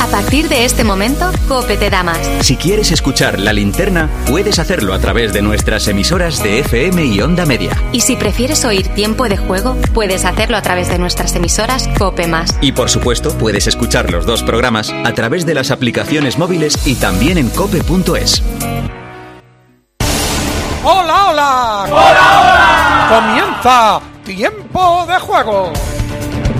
A partir de este momento, Cope te da más. Si quieres escuchar la linterna, puedes hacerlo a través de nuestras emisoras de FM y Onda Media. Y si prefieres oír tiempo de juego, puedes hacerlo a través de nuestras emisoras Cope Más. Y por supuesto, puedes escuchar los dos programas a través de las aplicaciones móviles y también en cope.es. ¡Hola, hola! ¡Hola, hola! Comienza Tiempo de Juego.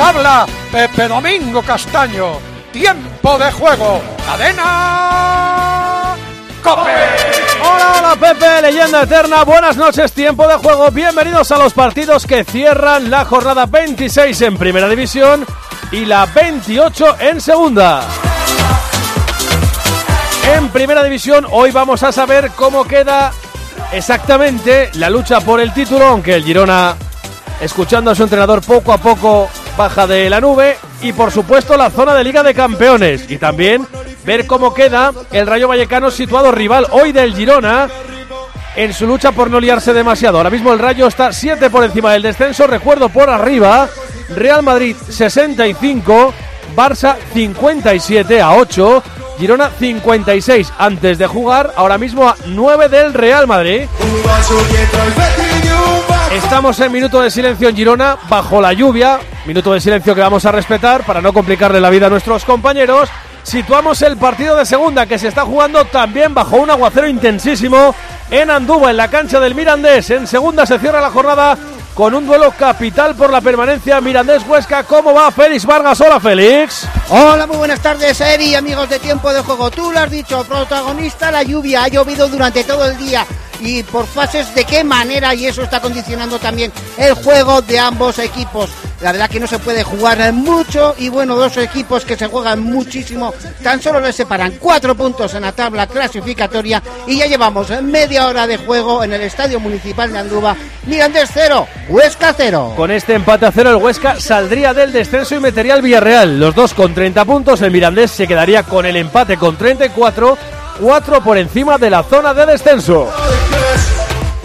Habla Pepe Domingo Castaño. Tiempo de juego. Cadena. Cope. Hola, hola Pepe, leyenda eterna, buenas noches, tiempo de juego, bienvenidos a los partidos que cierran la jornada 26 en Primera División y la 28 en Segunda. En Primera División hoy vamos a saber cómo queda exactamente la lucha por el título, aunque el Girona, escuchando a su entrenador poco a poco, baja de la nube y por supuesto la zona de Liga de Campeones y también ver cómo queda el Rayo Vallecano situado rival hoy del Girona en su lucha por no liarse demasiado. Ahora mismo el Rayo está 7 por encima del descenso, recuerdo por arriba, Real Madrid 65, Barça 57 a 8, Girona 56 antes de jugar, ahora mismo a 9 del Real Madrid. Estamos en minuto de silencio en Girona, bajo la lluvia, minuto de silencio que vamos a respetar para no complicarle la vida a nuestros compañeros. Situamos el partido de segunda que se está jugando también bajo un aguacero intensísimo en Andúba, en la cancha del Mirandés. En segunda se cierra la jornada con un duelo capital por la permanencia Mirandés-Huesca. ¿Cómo va Félix Vargas? Hola Félix. Hola, muy buenas tardes, Eri, amigos de Tiempo de Juego. Tú lo has dicho, protagonista la lluvia. Ha llovido durante todo el día y por fases de qué manera y eso está condicionando también el juego de ambos equipos. La verdad que no se puede jugar mucho y bueno, dos equipos que se juegan muchísimo, tan solo les separan cuatro puntos en la tabla clasificatoria y ya llevamos media hora de juego en el Estadio Municipal de Andúba. Mirandés cero, Huesca cero. Con este empate a cero el Huesca saldría del descenso y metería al Villarreal. Los dos con 30 puntos, el Mirandés se quedaría con el empate con 34, 4 por encima de la zona de descenso.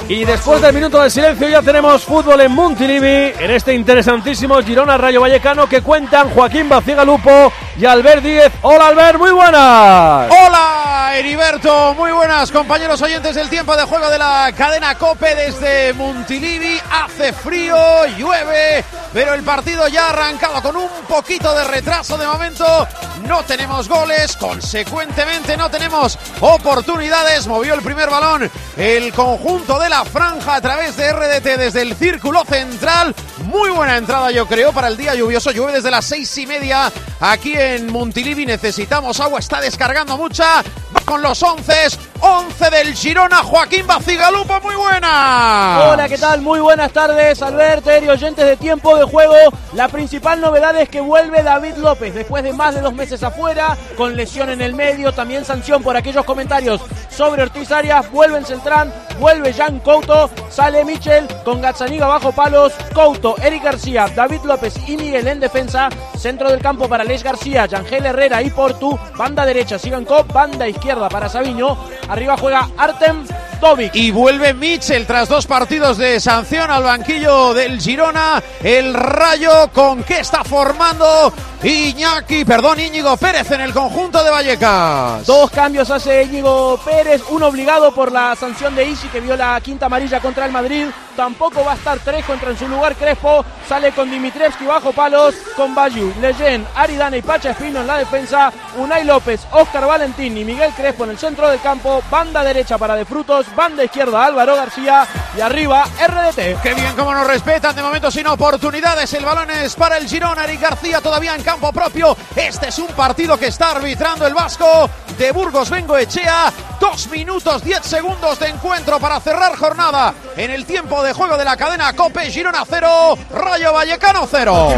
Y después del minuto de silencio ya tenemos fútbol en Montilivi, en este interesantísimo Girona Rayo Vallecano que cuentan Joaquín Bacigalupo y Albert Díez. Hola Albert, muy buenas. Hola Heriberto, muy buenas compañeros oyentes del tiempo de juego de la cadena Cope desde Montilivi. Hace frío, llueve, pero el partido ya ha arrancado con un poquito de retraso de momento. No tenemos goles, consecuentemente no tenemos oportunidades. Movió el primer balón el conjunto de la franja a través de RDT desde el círculo central. Muy buena entrada, yo creo, para el día lluvioso. Llueve desde las seis y media aquí en Montilivi. Necesitamos agua, está descargando mucha. Con los once. Once del Girona, Joaquín Bacigalupo, muy buena. Hola, ¿qué tal? Muy buenas tardes, Alberto y oyentes de tiempo de juego. La principal novedad es que vuelve David López después de más de dos meses afuera, con lesión en el medio, también sanción por aquellos comentarios sobre Ortiz Arias. Vuelve en Centrán, vuelve Jan Couto, sale Michel con Gazzaniga bajo palos, Couto, Eric García, David López y Miguel en defensa. Centro del campo para Les García, Yangel Herrera y Portu. Banda derecha, Sigan Cop, banda izquierda para Sabiño. Arriba juega Artem Tovic. Y vuelve Mitchell tras dos partidos de sanción al banquillo del Girona. El Rayo con qué está formando Iñaki, perdón, Íñigo Pérez en el conjunto de Vallecas. Dos cambios hace Íñigo Pérez, uno obligado por la sanción de Isi que vio la quinta amarilla contra el Madrid. Tampoco va a estar Trejo, entra en su lugar Crespo, sale con Dimitrievski bajo palos, con Bayu, Leyen, Aridane y Pacha Espino en la defensa, Unai López, Óscar Valentín y Miguel Crespo en el centro del campo, banda derecha para De Frutos, banda izquierda Álvaro García y arriba RDT. Qué bien cómo nos respetan, de momento sin oportunidades, el balón es para el Girona, Eric García todavía en campo propio, este es un partido que está arbitrando el Vasco de Burgos Vengo Echea, dos minutos diez segundos de encuentro para cerrar jornada en el tiempo de juego de la cadena Cope, Girona 0, Rayo Vallecano 0.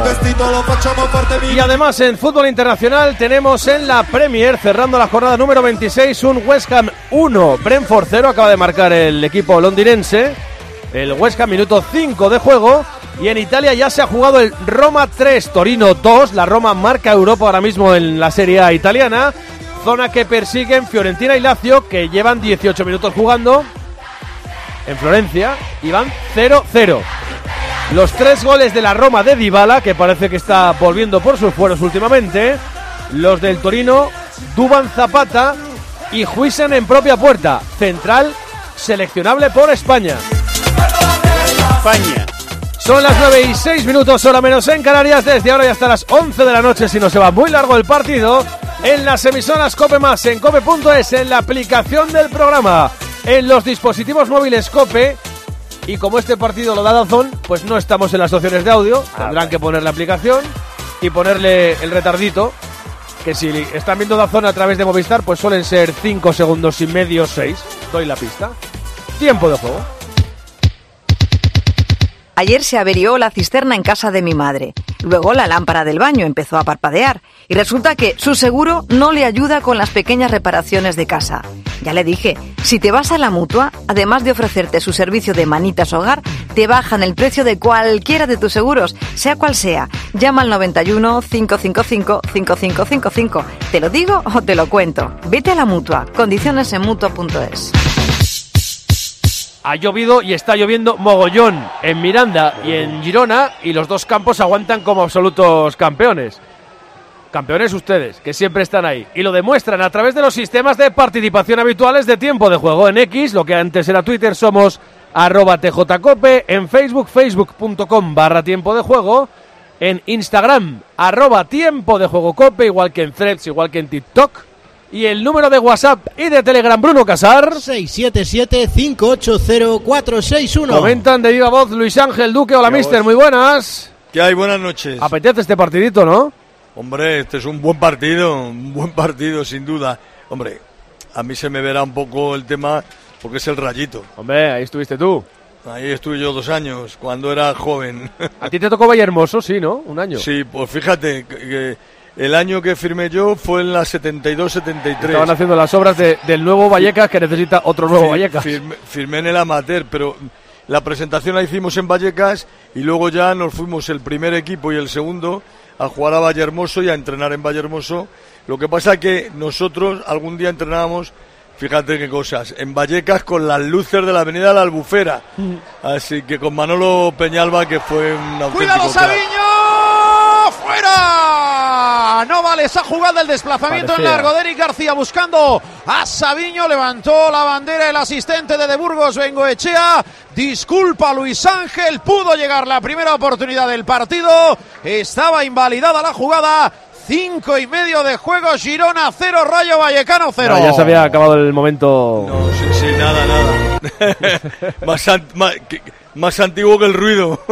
Y además en fútbol internacional tenemos en la Premier, cerrando la jornada número 26, un West Ham 1, Brentford 0, acaba de marcar el equipo londinense. El West Ham minuto 5 de juego. Y en Italia ya se ha jugado el Roma 3, Torino 2. La Roma marca Europa ahora mismo en la Serie A italiana. Zona que persiguen Fiorentina y Lazio, que llevan 18 minutos jugando en Florencia y van 0-0. Los tres goles de la Roma de Dybala, que parece que está volviendo por sus fueros últimamente. Los del Torino, Duban Zapata y Huisen en propia puerta. Central seleccionable por España. España. Son las 9 y 6 minutos, hora menos en Canarias. Desde ahora y hasta las 11 de la noche, si no se va muy largo el partido. En las emisoras Cope Más, en cope.es, en la aplicación del programa, en los dispositivos móviles Cope. Y como este partido lo da Dazón, pues no estamos en las opciones de audio. Tendrán que poner la aplicación y ponerle el retardito. Que si están viendo Dazón a través de Movistar, pues suelen ser 5 segundos y medio, 6. Doy la pista. Tiempo de juego. Ayer se averió la cisterna en casa de mi madre. Luego la lámpara del baño empezó a parpadear. Y resulta que su seguro no le ayuda con las pequeñas reparaciones de casa. Ya le dije, si te vas a la mutua, además de ofrecerte su servicio de manitas hogar, te bajan el precio de cualquiera de tus seguros, sea cual sea. Llama al 91 555 5555. ¿Te lo digo o te lo cuento? Vete a la mutua. Condiciones en mutua.es. Ha llovido y está lloviendo mogollón en Miranda y en Girona y los dos campos aguantan como absolutos campeones. Campeones ustedes, que siempre están ahí. Y lo demuestran a través de los sistemas de participación habituales de tiempo de juego. En X, lo que antes era Twitter, somos arroba tjcope. En Facebook, facebook.com barra tiempo de juego. En Instagram, arroba tiempo de juego cope, igual que en Threads, igual que en TikTok. Y el número de WhatsApp y de Telegram, Bruno Casar. 677-580-461. Comentan de viva voz Luis Ángel Duque. Hola, mister, muy buenas. ¿Qué hay? Buenas noches. Apetece este partidito, ¿no? Hombre, este es un buen partido, un buen partido, sin duda. Hombre, a mí se me verá un poco el tema porque es el rayito. Hombre, ahí estuviste tú. Ahí estuve yo dos años, cuando era joven. A ti te tocó Hermoso, sí, ¿no? Un año. Sí, pues fíjate que- que el año que firmé yo fue en la 72-73. Estaban haciendo las obras de- del nuevo Vallecas que necesita otro nuevo Fir- Vallecas. Firmé, firmé en el amateur, pero la presentación la hicimos en Vallecas y luego ya nos fuimos el primer equipo y el segundo a jugar a Vallehermoso y a entrenar en Vallehermoso. Lo que pasa que nosotros algún día entrenábamos, fíjate qué cosas, en Vallecas con las luces de la avenida La Albufera. Así que con Manolo Peñalba, que fue un auténtico ¡Cuidado. Sabiño! ¡Fuera! No vale esa jugada, el desplazamiento en largo de Eric García buscando a Sabiño. Levantó la bandera el asistente de De Burgos, Bengoechea. Disculpa, Luis Ángel. Pudo llegar la primera oportunidad del partido. Estaba invalidada la jugada. Cinco y medio de juego. Girona cero, Rayo Vallecano cero. Ah, ya se había acabado el momento. No, sí, sí, nada, nada. más, an- más, que- más antiguo que el ruido.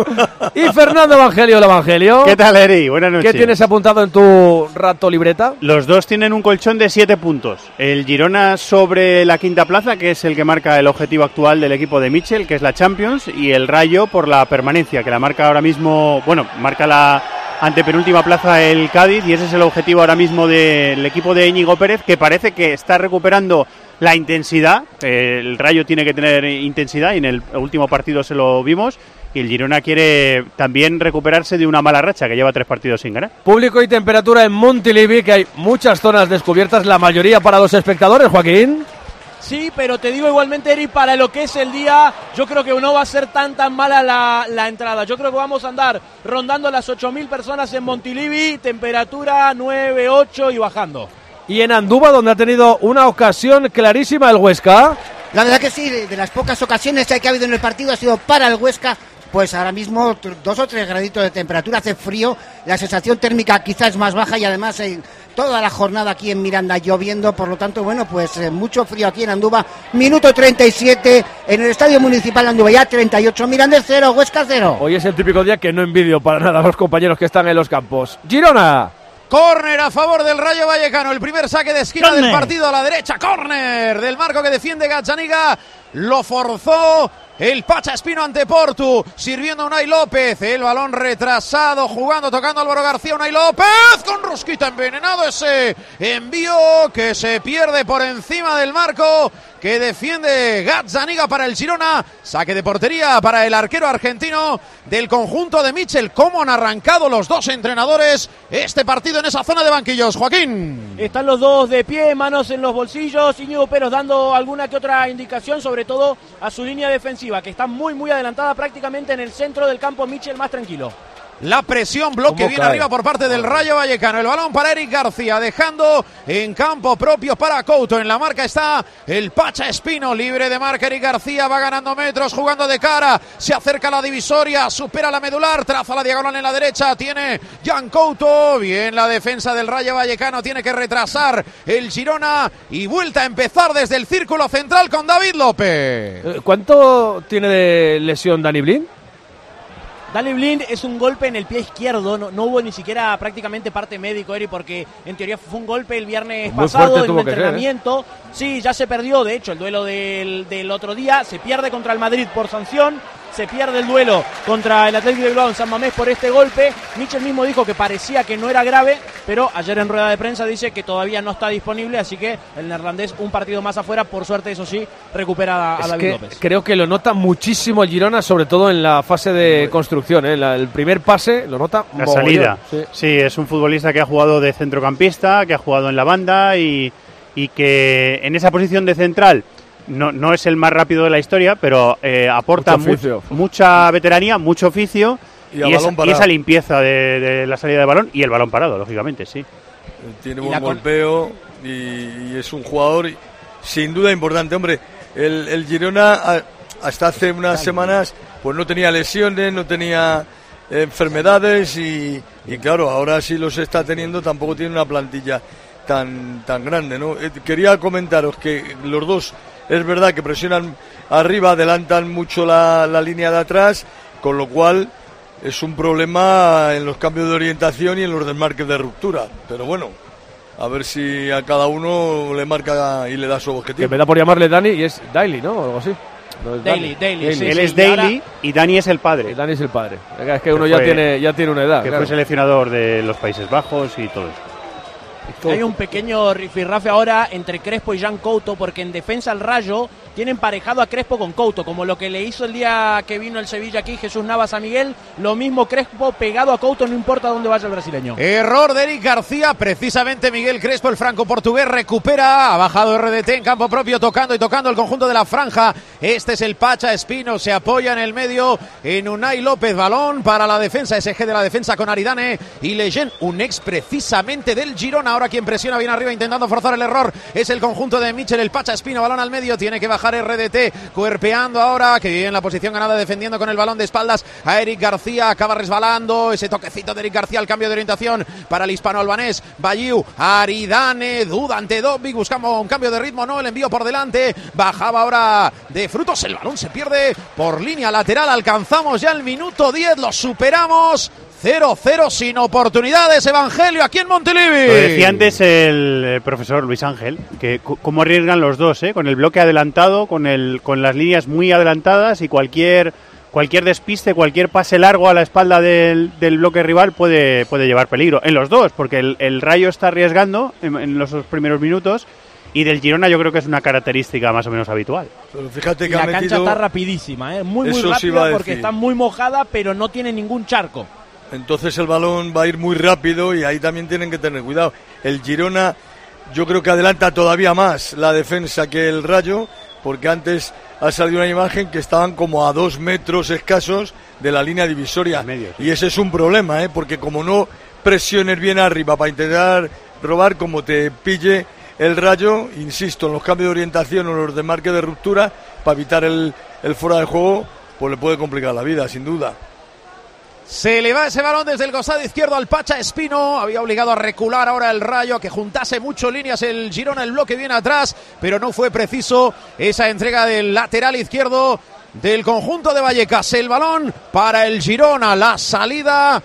Y Fernando Evangelio, el Evangelio. ¿Qué tal, Eri? Buenas noches. ¿Qué tienes apuntado en tu rato libreta? Los dos tienen un colchón de siete puntos. El Girona sobre la quinta plaza, que es el que marca el objetivo actual del equipo de Mitchell, que es la Champions, y el Rayo por la permanencia, que la marca ahora mismo, bueno, marca la antepenúltima plaza el Cádiz, y ese es el objetivo ahora mismo del equipo de Íñigo Pérez, que parece que está recuperando la intensidad. El Rayo tiene que tener intensidad, y en el último partido se lo vimos. Y el Girona quiere también recuperarse de una mala racha que lleva tres partidos sin ganar. Público y temperatura en Montilivi, que hay muchas zonas descubiertas, la mayoría para los espectadores, Joaquín. Sí, pero te digo igualmente, Eri, para lo que es el día, yo creo que no va a ser tan tan mala la, la entrada. Yo creo que vamos a andar rondando las 8.000 personas en Montilivi, temperatura 9, 8 y bajando. Y en Andúba, donde ha tenido una ocasión clarísima el Huesca. La verdad que sí, de, las pocas ocasiones que ha habido en el partido ha sido para el Huesca. Pues ahora mismo dos o tres graditos de temperatura, hace frío, la sensación térmica quizás es más baja y además en toda la jornada aquí en Miranda lloviendo, por lo tanto, bueno, pues eh, mucho frío aquí en Andúba. Minuto 37 en el Estadio Municipal de Andúba, ya 38, Miranda 0, Huesca 0. Hoy es el típico día que no envidio para nada a los compañeros que están en los campos. Girona. Córner a favor del Rayo Vallecano. El primer saque de esquina del partido a la derecha. Córner del marco que defiende Gazzaniga. Lo forzó el Pacha Espino ante Portu. Sirviendo a Unai López. El balón retrasado. Jugando, tocando Álvaro García. Unai López con Rusquita envenenado. Ese envío que se pierde por encima del marco. Que defiende Gazzaniga para el Girona. Saque de portería para el arquero argentino del conjunto de Michel. ¿Cómo han arrancado los dos entrenadores este partido en esa zona de banquillos? Joaquín. Están los dos de pie, manos en los bolsillos. Íñigo Peros dando alguna que otra indicación, sobre todo a su línea defensiva, que está muy, muy adelantada prácticamente en el centro del campo. Michel más tranquilo. La presión, bloque ¿Cómo bien cae? arriba por parte del Rayo Vallecano. El balón para Eric García, dejando en campo propio para Couto. En la marca está el Pacha Espino, libre de marca. Eric García va ganando metros, jugando de cara. Se acerca a la divisoria, supera la medular, traza la diagonal en la derecha. Tiene Jan Couto. Bien la defensa del Rayo Vallecano. Tiene que retrasar el Girona y vuelta a empezar desde el círculo central con David López. Eh, ¿Cuánto tiene de lesión Dani Blin? Dani Blind es un golpe en el pie izquierdo, no, no hubo ni siquiera prácticamente parte médico, Eri, porque en teoría fue un golpe el viernes Muy pasado en un ser, ¿eh? entrenamiento. Sí, ya se perdió, de hecho, el duelo del, del otro día, se pierde contra el Madrid por sanción, se pierde el duelo contra el Atlético de Bilbao en San Mamés por este golpe. Michel mismo dijo que parecía que no era grave, pero ayer en rueda de prensa dice que todavía no está disponible, así que el neerlandés un partido más afuera, por suerte eso sí, recupera a, a Es David que López. creo que lo nota muchísimo el Girona, sobre todo en la fase de construcción. ¿eh? La- el primer pase lo nota La mogollón. salida. Sí. Sí. es un futbolista que ha jugado de centrocampista, que ha jugado en la banda y, y que en esa posición de central no, no es el más rápido de la historia, pero eh, aporta Mucho mu- mucha veteranía, mucho oficio Y esa, y limpieza de, de la salida de balón y el balón parado, lógicamente, sí. Tiene buen golpeo y, y es un jugador sin duda importante. Hombre, el, el Girona hasta hace unas semanas pues no tenía lesiones, no tenía enfermedades y, y claro, ahora sí los está teniendo, tampoco tiene una plantilla tan, tan grande. ¿no? Eh, Quería comentaros que los dos es verdad que presionan arriba, adelantan mucho la, la línea de atrás, con lo cual es un problema en los cambios de orientación y en los desmarques de ruptura. Pero bueno, a ver si a cada uno le marca y le da su Que objetivo. me da por llamarle Dani y es Daily, ¿no? O algo así. No es Daily, Daily, sí, Él sí, es y Daily ahora- y Dani es el padre. Y Dani es el padre. Es que uno Que ya tiene, ya tiene una edad. que claro. fue seleccionador de los Países Bajos y todo eso. Hay un pequeño rifirrafe ahora entre Crespo y Jean Couto porque en defensa al Rayo tienen parejado a Crespo con Couto, como lo que le hizo el día que vino el Sevilla aquí Jesús Navas a Miguel, lo mismo Crespo pegado a Couto, no importa dónde vaya el brasileño. Error de Eric García, precisamente Miguel Crespo, el franco-portugués, recupera, ha bajado RDT en campo propio, tocando y tocando el conjunto de la franja. Este es el Pacha Espino, se apoya en el medio en Unai López, balón para la defensa, SG de la defensa con Aridane y Leyen, un ex precisamente del Girona. Ahora quien presiona bien arriba intentando forzar el error es el conjunto de Michel, el Pacha Espino, balón al medio, tiene que bajar RDT, cuerpeando ahora, que bien la posición ganada defendiendo con el balón de espaldas a Eric García, acaba resbalando, ese toquecito de Eric García al cambio de orientación para el hispano-albanés, Bayiu, Aridane, duda ante Dobbik, buscamos un cambio de ritmo, no, el envío por delante, bajaba ahora de frutos, el balón se pierde por línea lateral, alcanzamos ya el minuto 10, lo superamos, 0-0 sin oportunidades, Evangelio, aquí en Montilivi. Lo decía antes el profesor Luis Ángel, que cómo arriesgan los dos, ¿eh? con el bloque adelantado, con, el, con las líneas muy adelantadas y cualquier, cualquier despiste, cualquier pase largo a la espalda del, del bloque rival puede, puede llevar peligro. En los dos, porque el, el Rayo está arriesgando en, en los primeros minutos y del Girona yo creo que es una característica más o menos habitual. Pero fíjate Y que la ha cancha metido... está rapidísima, ¿eh? muy muy Eso rápida a porque decir. está muy mojada, pero no tiene ningún charco. Entonces el balón va a ir muy rápido y ahí también tienen que tener cuidado. El Girona yo creo que adelanta todavía más la defensa que el Rayo, porque antes ha salido una imagen que estaban como a dos metros escasos de la línea divisoria. Y ese es un problema, ¿eh? porque como no presiones bien arriba para intentar robar, como te pille el rayo, insisto, en los cambios de orientación o los de marque de ruptura, para evitar el, el fuera de juego, pues le puede complicar la vida, sin duda. Se le va ese balón desde el costado izquierdo al Pacha Espino. Había obligado a recular ahora el Rayo, a que juntase mucho líneas el Girona, el bloque viene atrás, pero no fue preciso esa entrega del lateral izquierdo del conjunto de Vallecas. El balón para el Girona, la salida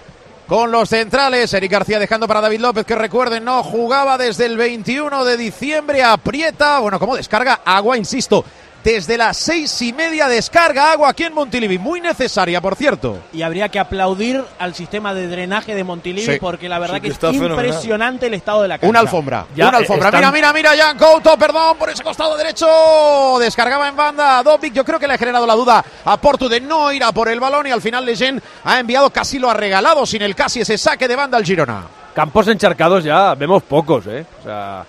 con los centrales. Eric García dejando para David López, que recuerden, no jugaba desde el 21 de diciembre. Aprieta, bueno, como descarga agua, insisto desde las seis y media descarga agua aquí en Montilivi, muy necesaria, por cierto. Y habría que aplaudir al sistema de drenaje de Montilivi Sí. porque la verdad Sí, que, que es está fenomenal. impresionante el estado de la cancha. Una alfombra, Ya, una alfombra. están- Mira, mira, mira, Jan Couto, perdón, por ese costado derecho. Descargaba en banda a Dobic. Yo creo que le ha generado la duda a Portu de no ir a por el balón y al final Leyen ha enviado, casi lo ha regalado sin el casi ese saque de banda al Girona. Campos encharcados ya vemos pocos, ¿eh? O sea.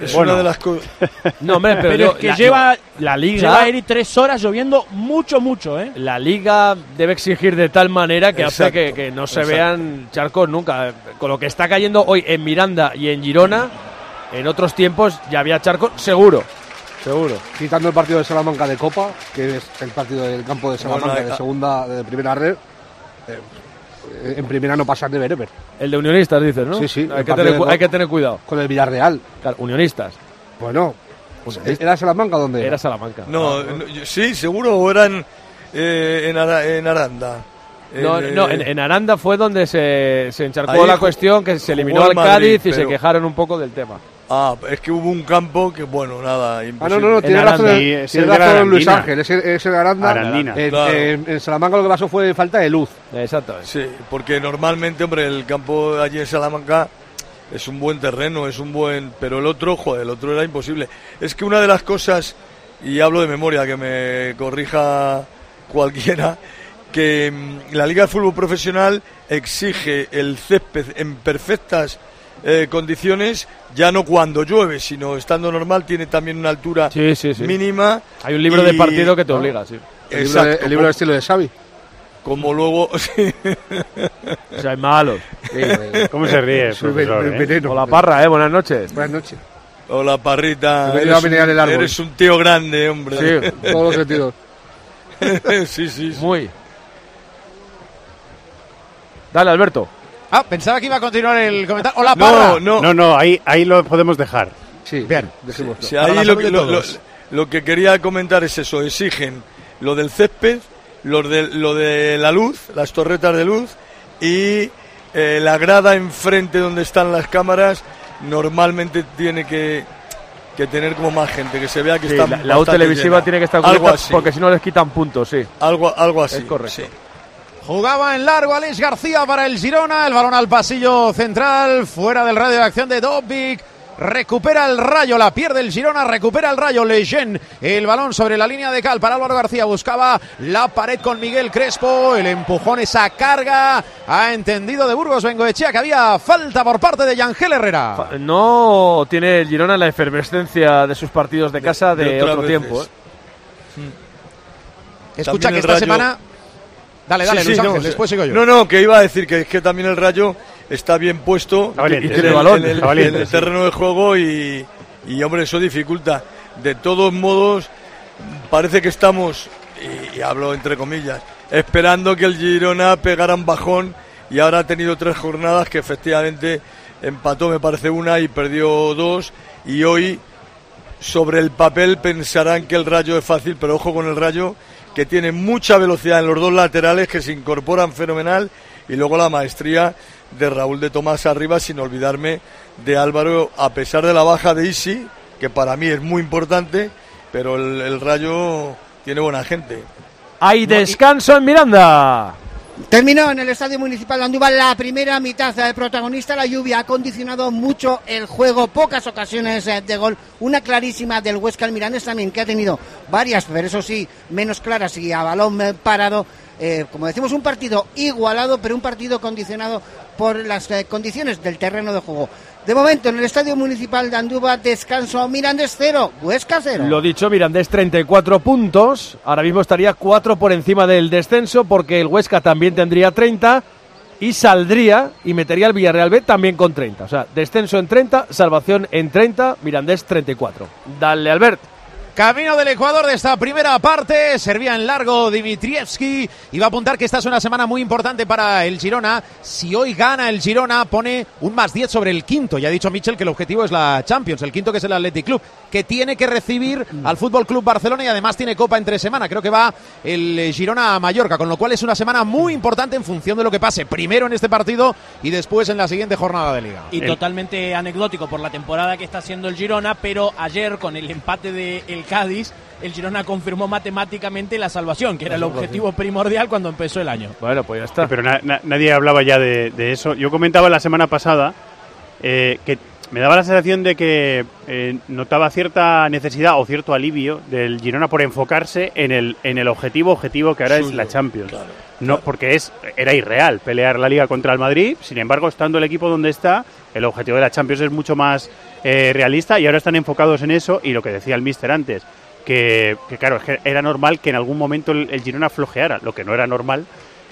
Es Bueno. una de las cosas. No, hombre, pero, Pero yo- es que la, lleva, la liga. lleva Eri tres horas lloviendo mucho, mucho, ¿eh? La liga debe exigir de tal manera que hace que, que no se exacto. vean charcos nunca. Con lo que está cayendo hoy en Miranda y en Girona, en otros tiempos ya había charcos, seguro. Seguro. Quitando el partido de Salamanca de Copa, que es el partido del campo de Salamanca Bueno, de eh, segunda, de primera red. eh, en primera no pasan de Bereber. El de Unionistas, dices, ¿no? Sí, sí. Hay que, tener, hay que tener cuidado. Con el Villarreal. Claro, unionistas. Bueno, ¿era Salamanca donde? Era Salamanca. No, no, yo- sí, seguro, o eran eh, en, Ara- en Aranda. No, En, no, eh, en, en Aranda fue donde se, se encharcó la cuestión, que se eliminó al Madrid, Cádiz y se quejaron un poco del tema. Ah, es que hubo un campo que, bueno, nada. Ah, no, imposible. no, no, tiene razón, es el razón Luis. Ángel, es el, es el de Aranda. Arandina. En, Claro. en- en Salamanca lo que pasó fue falta de luz. Exacto. Sí, porque normalmente, hombre, el campo allí en Salamanca es un buen terreno, es un buen... Pero el otro, joder, el otro era imposible. Es que una de las cosas, y hablo de memoria, que me corrija cualquiera, que mm, la Liga de Fútbol Profesional exige el césped en perfectas eh, condiciones, ya no cuando llueve, sino estando normal, tiene también una altura Sí, sí, sí. mínima. Hay un libro de partido que te obliga, sí. El libro, de, Exacto, el libro de estilo de Xavi. como luego... sí. O sea, hay malos. ¿Cómo se ríe, profesor, eh? Hola, Parra, ¿eh? Buenas noches. Buenas noches. Hola, parrita. Eres a menear un, el árbol. eres un tío grande, hombre. Sí, en todos los sentidos. sí, sí, sí. Muy. Dale, Alberto. Ah, pensaba que iba a continuar el comentario. Hola, Parra. No, no. No, no, ahí, ahí lo podemos dejar. Sí, Bien. dejémoslo. Para ahí lo que, lo, lo- todos. lo que quería comentar es eso. Exigen lo del césped, lo de, lo de la luz, las torretas de luz y eh, la grada enfrente donde están las cámaras normalmente tiene que, que tener como más gente, que se vea que Sí, está la, la televisiva llena. tiene que estar algo así, porque si no les quitan puntos, sí. algo, algo así. Es correcto. sí. Jugaba en largo Alex García para el Girona. El balón al pasillo central. Fuera del radio de acción de Dobbik. Recupera el rayo, la pierde el Girona, recupera el rayo Leyen. El balón sobre la línea de cal para Álvaro García. Buscaba la pared con Miguel Crespo. El empujón, esa carga. Ha entendido de Burgos Bengoechea que había falta por parte de Yangel Herrera. No tiene el Girona la efervescencia de sus partidos de casa de, otro veces. tiempo. ¿eh? Escucha También que esta Rayo- semana. Dale, dale, Sí, Luis sí, no, después sigo yo. No, no, que iba a decir que es que también el Rayo está bien puesto valiente, en tiene el- balón, en el, está valiente, en el sí. terreno de juego y, y, hombre, eso dificulta. De todos modos, parece que estamos, y, y hablo entre comillas, esperando que el Girona pegara un bajón y ahora ha tenido tres jornadas que efectivamente empató, me parece, una y perdió dos y hoy sobre el papel pensarán que el Rayo es fácil, pero ojo con el Rayo que tiene mucha velocidad en los dos laterales que se incorporan fenomenal y luego la maestría de Raúl de Tomás arriba sin olvidarme de Álvaro a pesar de la baja de Isi que para mí es muy importante pero el, el Rayo tiene buena gente Hay descanso en Miranda. Terminó en el Estadio Municipal de Andúbal la primera mitad. El protagonista, la lluvia, ha condicionado mucho el juego. Pocas ocasiones eh, de gol. Una clarísima del Huesca al Mirandés también, que ha tenido varias, pero eso sí, menos claras y a balón eh, parado. Eh, como decimos, un partido igualado, pero un partido condicionado por las eh, condiciones del terreno de juego. De momento, en el Estadio Municipal de Andúba, descanso Mirandés 0, Huesca 0. Lo dicho, Mirandés 34 puntos. Ahora mismo estaría 4 por encima del descenso porque el Huesca también tendría 30 y saldría y metería al Villarreal B también con 30. O sea, descenso en 30, salvación en 30, Mirandés 34. Dale, Albert. Camino del Ecuador de esta primera parte. Servía en largo Dimitrievski. Y va a apuntar que esta es una semana muy importante para el Girona. Si hoy gana el Girona, pone un más 10 sobre el quinto. Ya ha dicho Michel que el objetivo es la Champions. El quinto que es el Athletic Club. Que tiene que recibir al Fútbol Club Barcelona y además tiene Copa entre semana. Creo que va el Girona a Mallorca. Con lo cual es una semana muy importante en función de lo que pase. Primero en este partido y después en la siguiente jornada de Liga. Y totalmente anecdótico por la temporada que está haciendo el Girona. Pero ayer con el empate del Cádiz, el Girona confirmó matemáticamente la salvación, que era el objetivo primordial cuando empezó el año. Bueno, pues ya está. Pero na- na- nadie hablaba ya de, de eso. Yo comentaba la semana pasada eh, que me daba la sensación de que eh, notaba cierta necesidad o cierto alivio del Girona por enfocarse en el, en el objetivo objetivo que ahora es la Champions. No, porque es era irreal pelear la liga contra el Madrid. Sin embargo, estando el equipo donde está, el objetivo de la Champions es mucho más eh, realista y ahora están enfocados en eso. Y lo que decía el Mister antes, que, que claro, es que era normal que en algún momento el, el Girona flojeara. Lo que no era normal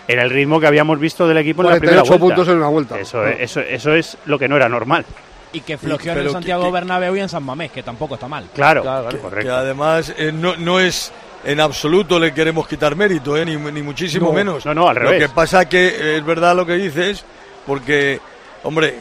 era el ritmo que habíamos visto del equipo en la primera 48 vuelta. puntos en una vuelta. Eso, eso, eso es lo que no era normal. Y que flojeó en el Santiago que- Bernabéu y en San Mamés, que tampoco está mal. Claro, que, que además eh, no, no es en absoluto le queremos quitar mérito, eh, ni, ni muchísimo No, menos. no, no, al Lo revés. que pasa que es verdad lo que dices, porque, hombre,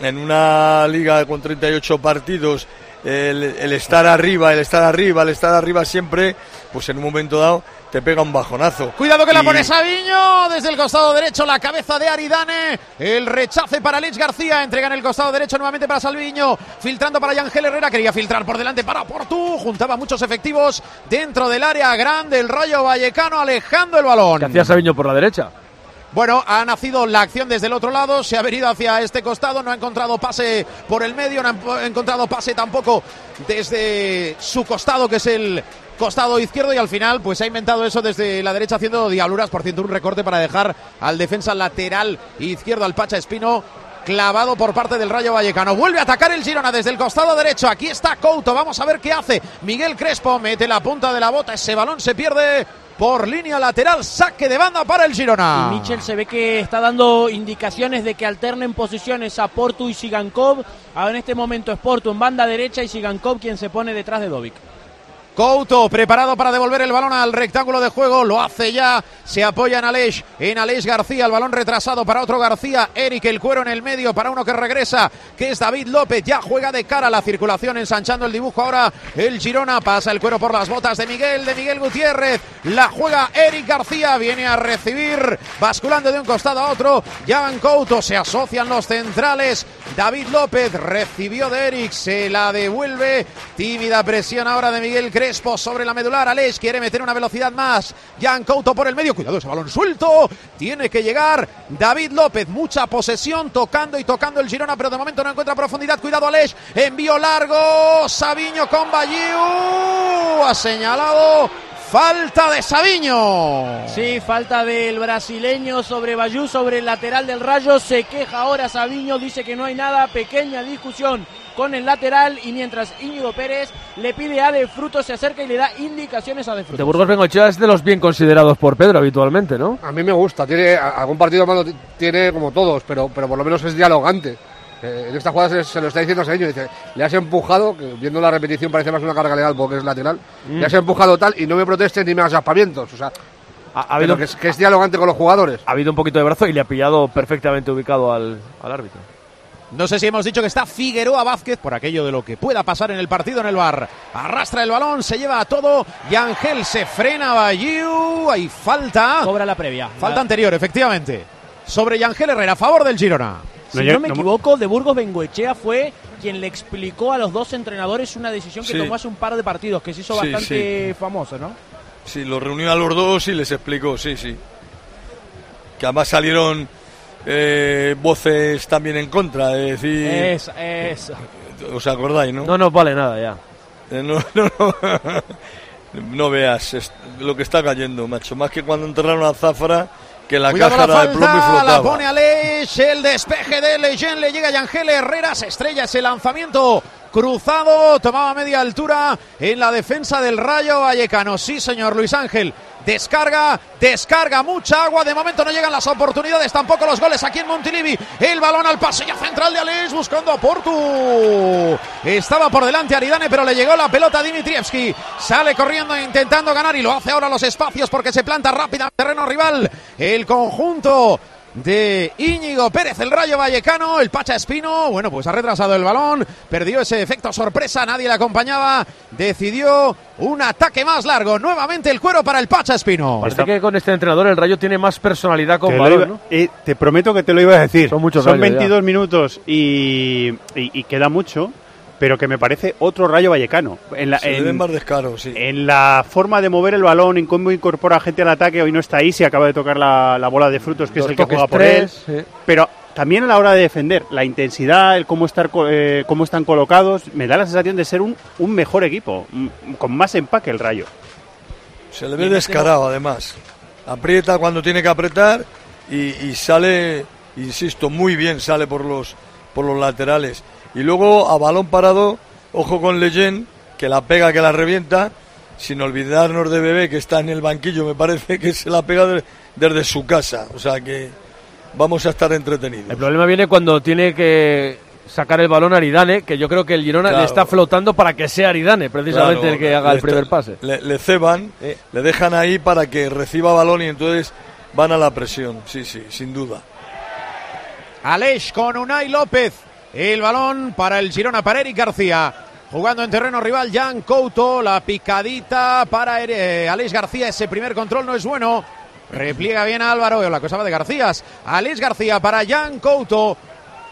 en una liga con 38 partidos, el, el estar arriba, el estar arriba, el estar arriba siempre, pues en un momento dado te pega un bajonazo. Cuidado que la pone Sabiño desde el costado derecho, la cabeza de Aridane. El rechace para Lich García. Entrega en el costado derecho nuevamente para Salviño. Filtrando para Yangel Herrera. Quería filtrar por delante para Portu. Juntaba muchos efectivos dentro del área grande. El Rayo Vallecano alejando el balón. Que hacía Sabiño por la derecha. Bueno, ha nacido la acción desde el otro lado, se ha venido hacia este costado, no ha encontrado pase por el medio, no ha encontrado pase tampoco desde su costado, que es el costado izquierdo, y al final pues ha inventado eso desde la derecha haciendo diabluras, por ciento un recorte para dejar al defensa lateral izquierdo, al Pacha Espino, clavado por parte del Rayo Vallecano. Vuelve a atacar el Girona desde el costado derecho. Aquí está Couto. Vamos a ver qué hace. Miguel Crespo mete la punta de la bota. Ese balón se pierde por línea lateral. Saque de banda para el Girona. Y Michel se ve que está dando indicaciones de que alternen posiciones a Portu y Sigankov. Ahora en este momento es Portu en banda derecha y Sigankov quien se pone detrás de Dovic. Couto preparado para devolver el balón al rectángulo de juego. Lo hace ya. Se apoya en Aleix. En Aleix García. El balón retrasado para otro García. Eric el cuero en el medio para uno que regresa. Que es David López. Ya juega de cara la circulación. Ensanchando el dibujo ahora. El Girona pasa el cuero por las botas de Miguel. De Miguel Gutiérrez. La juega Eric García. Viene a recibir. Basculando de un costado a otro. Jan Couto. Se asocian los centrales. David López recibió de Eric. Se la devuelve. Tímida presión ahora de Miguel Crespo sobre la medular. Aleix quiere meter una velocidad más. Jan Couto por el medio. Cuidado ese balón suelto. Tiene que llegar David López. Mucha posesión. Tocando y tocando el Girona. Pero de momento no encuentra profundidad. Cuidado Aleix. Envío largo. Sabiño con Balliu. Ha señalado. Falta de Sabiño. Sí, falta del brasileño sobre Bayú, sobre el lateral del Rayo. Se queja ahora Sabiño, dice que no hay nada. Pequeña discusión con el lateral. Y mientras Íñigo Pérez le pide a De Fruto, se acerca y le da indicaciones a De Fruto. De Burgos Bengochea es de los bien considerados por Pedro habitualmente, ¿no? A mí me gusta, tiene a- algún partido malo tiene como todos, pero, pero por lo menos es dialogante. Eh, en esta jugada se, se lo está diciendo Seño, dice, le has empujado, que viendo la repetición parece más una carga legal porque es lateral, Mm. le has empujado tal y no me protestes ni me hagas aspamientos, o sea, Ha, ha habido, que, es, que es dialogante con los jugadores. ha habido un poquito de brazo y le ha pillado perfectamente ubicado al, al árbitro. No sé si hemos dicho que está Figueroa Vázquez por aquello de lo que pueda pasar en el partido en el bar. Arrastra el balón, se lleva a todo y Ángel se frena Bayou. Hay falta. Cobra la previa. Falta anterior, efectivamente. Sobre Yangel Herrera, a favor del Girona. Si no, me equivoco, de Burgos Bengoechea fue quien le explicó a los dos entrenadores una decisión que Sí. tomó hace un par de partidos, que se hizo Sí, bastante famoso, ¿no? Sí, lo reunió a los dos y les explicó, sí, sí. Que además salieron eh, voces también en contra, es decir... Es, es. ¿Os acordáis, no? No nos vale nada ya. Eh, no, no, no. No veas lo que está cayendo, macho. Más que cuando enterraron a Zafra, que la Cuidado la cáscara de plomo y falta, la flotaba. pone Aleix, el despeje de Leyen, le llega Yangel Herrera, se estrella ese lanzamiento cruzado, tomaba media altura en la defensa del Rayo Vallecano. Sí, señor Luis Ángel, descarga, descarga, mucha agua, de momento no llegan las oportunidades, tampoco los goles aquí en Montilivi. El balón al pasillo central de Aleix buscando a Portu. Estaba por delante Aridane, pero le llegó la pelota a Dimitrievski. Sale corriendo intentando ganar y lo hace ahora los espacios porque se planta rápida en terreno rival. El conjunto de Íñigo Pérez, el Rayo Vallecano, el Pacha Espino, bueno, pues ha retrasado el balón, perdió ese efecto sorpresa, nadie le acompañaba, decidió un ataque más largo, nuevamente el cuero para el Pacha Espino. Parece que con este entrenador el Rayo tiene más personalidad con balón, iba- ¿no? eh, te prometo que te lo iba a decir. Son muchos Son rayos ya. 22 minutos y, y- y queda mucho, pero que me parece otro rayo vallecano. En la, Se le en- ven más descaros, sí. en la forma de mover el balón, en cómo incorpora gente al ataque, hoy no está ahí, se acaba de tocar la, la bola de frutos, que Dos es el que juega por tres, él. sí. Pero también a la hora de defender, la intensidad, el cómo, estar, eh, cómo están colocados, me da la sensación de ser un, un mejor equipo, con más empaque el rayo. Se le ve descarado, además. Aprieta cuando tiene que apretar y, y sale, insisto, muy bien sale por los, por los laterales. Y luego a balón parado, ojo con Leyen, que la pega, que la revienta. Sin olvidarnos de Bebé, que está en el banquillo, me parece que se la pega de- desde su casa. O sea que vamos a estar entretenidos. El problema viene cuando tiene que sacar el balón a Aridane, que yo creo que el Girona Claro. le está flotando para que sea Aridane, precisamente Claro, el que haga el primer está- pase. Le, le ceban, le dejan ahí para que reciba balón y entonces van a la presión. Sí, sí, sin duda. Aleix con Unai López. El balón para el Girona, para Eric García. Jugando en terreno rival, Jan Couto. La picadita para eh, Aleix García. Ese primer control no es bueno. Repliega bien Álvaro. La cosa va de Garcías. Aleix García para Jan Couto.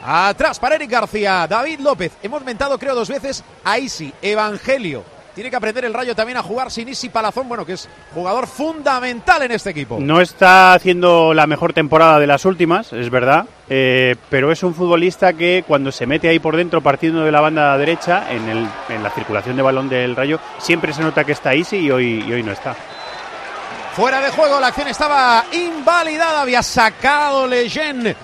Atrás para Eric García. David López. Hemos mentado, creo, dos veces a Isi. Evangelio. Tiene que aprender el rayo también a jugar sin Isi Palazón. Bueno, que es jugador fundamental en este equipo. No está haciendo la mejor temporada de las últimas, es verdad, eh, pero es un futbolista que cuando se mete ahí por dentro partiendo de la banda derecha, en, el- en la circulación de balón del Rayo, siempre se nota que está ahí y hoy, y hoy no está. Fuera de juego, la acción estaba invalidada. Había sacado Leyen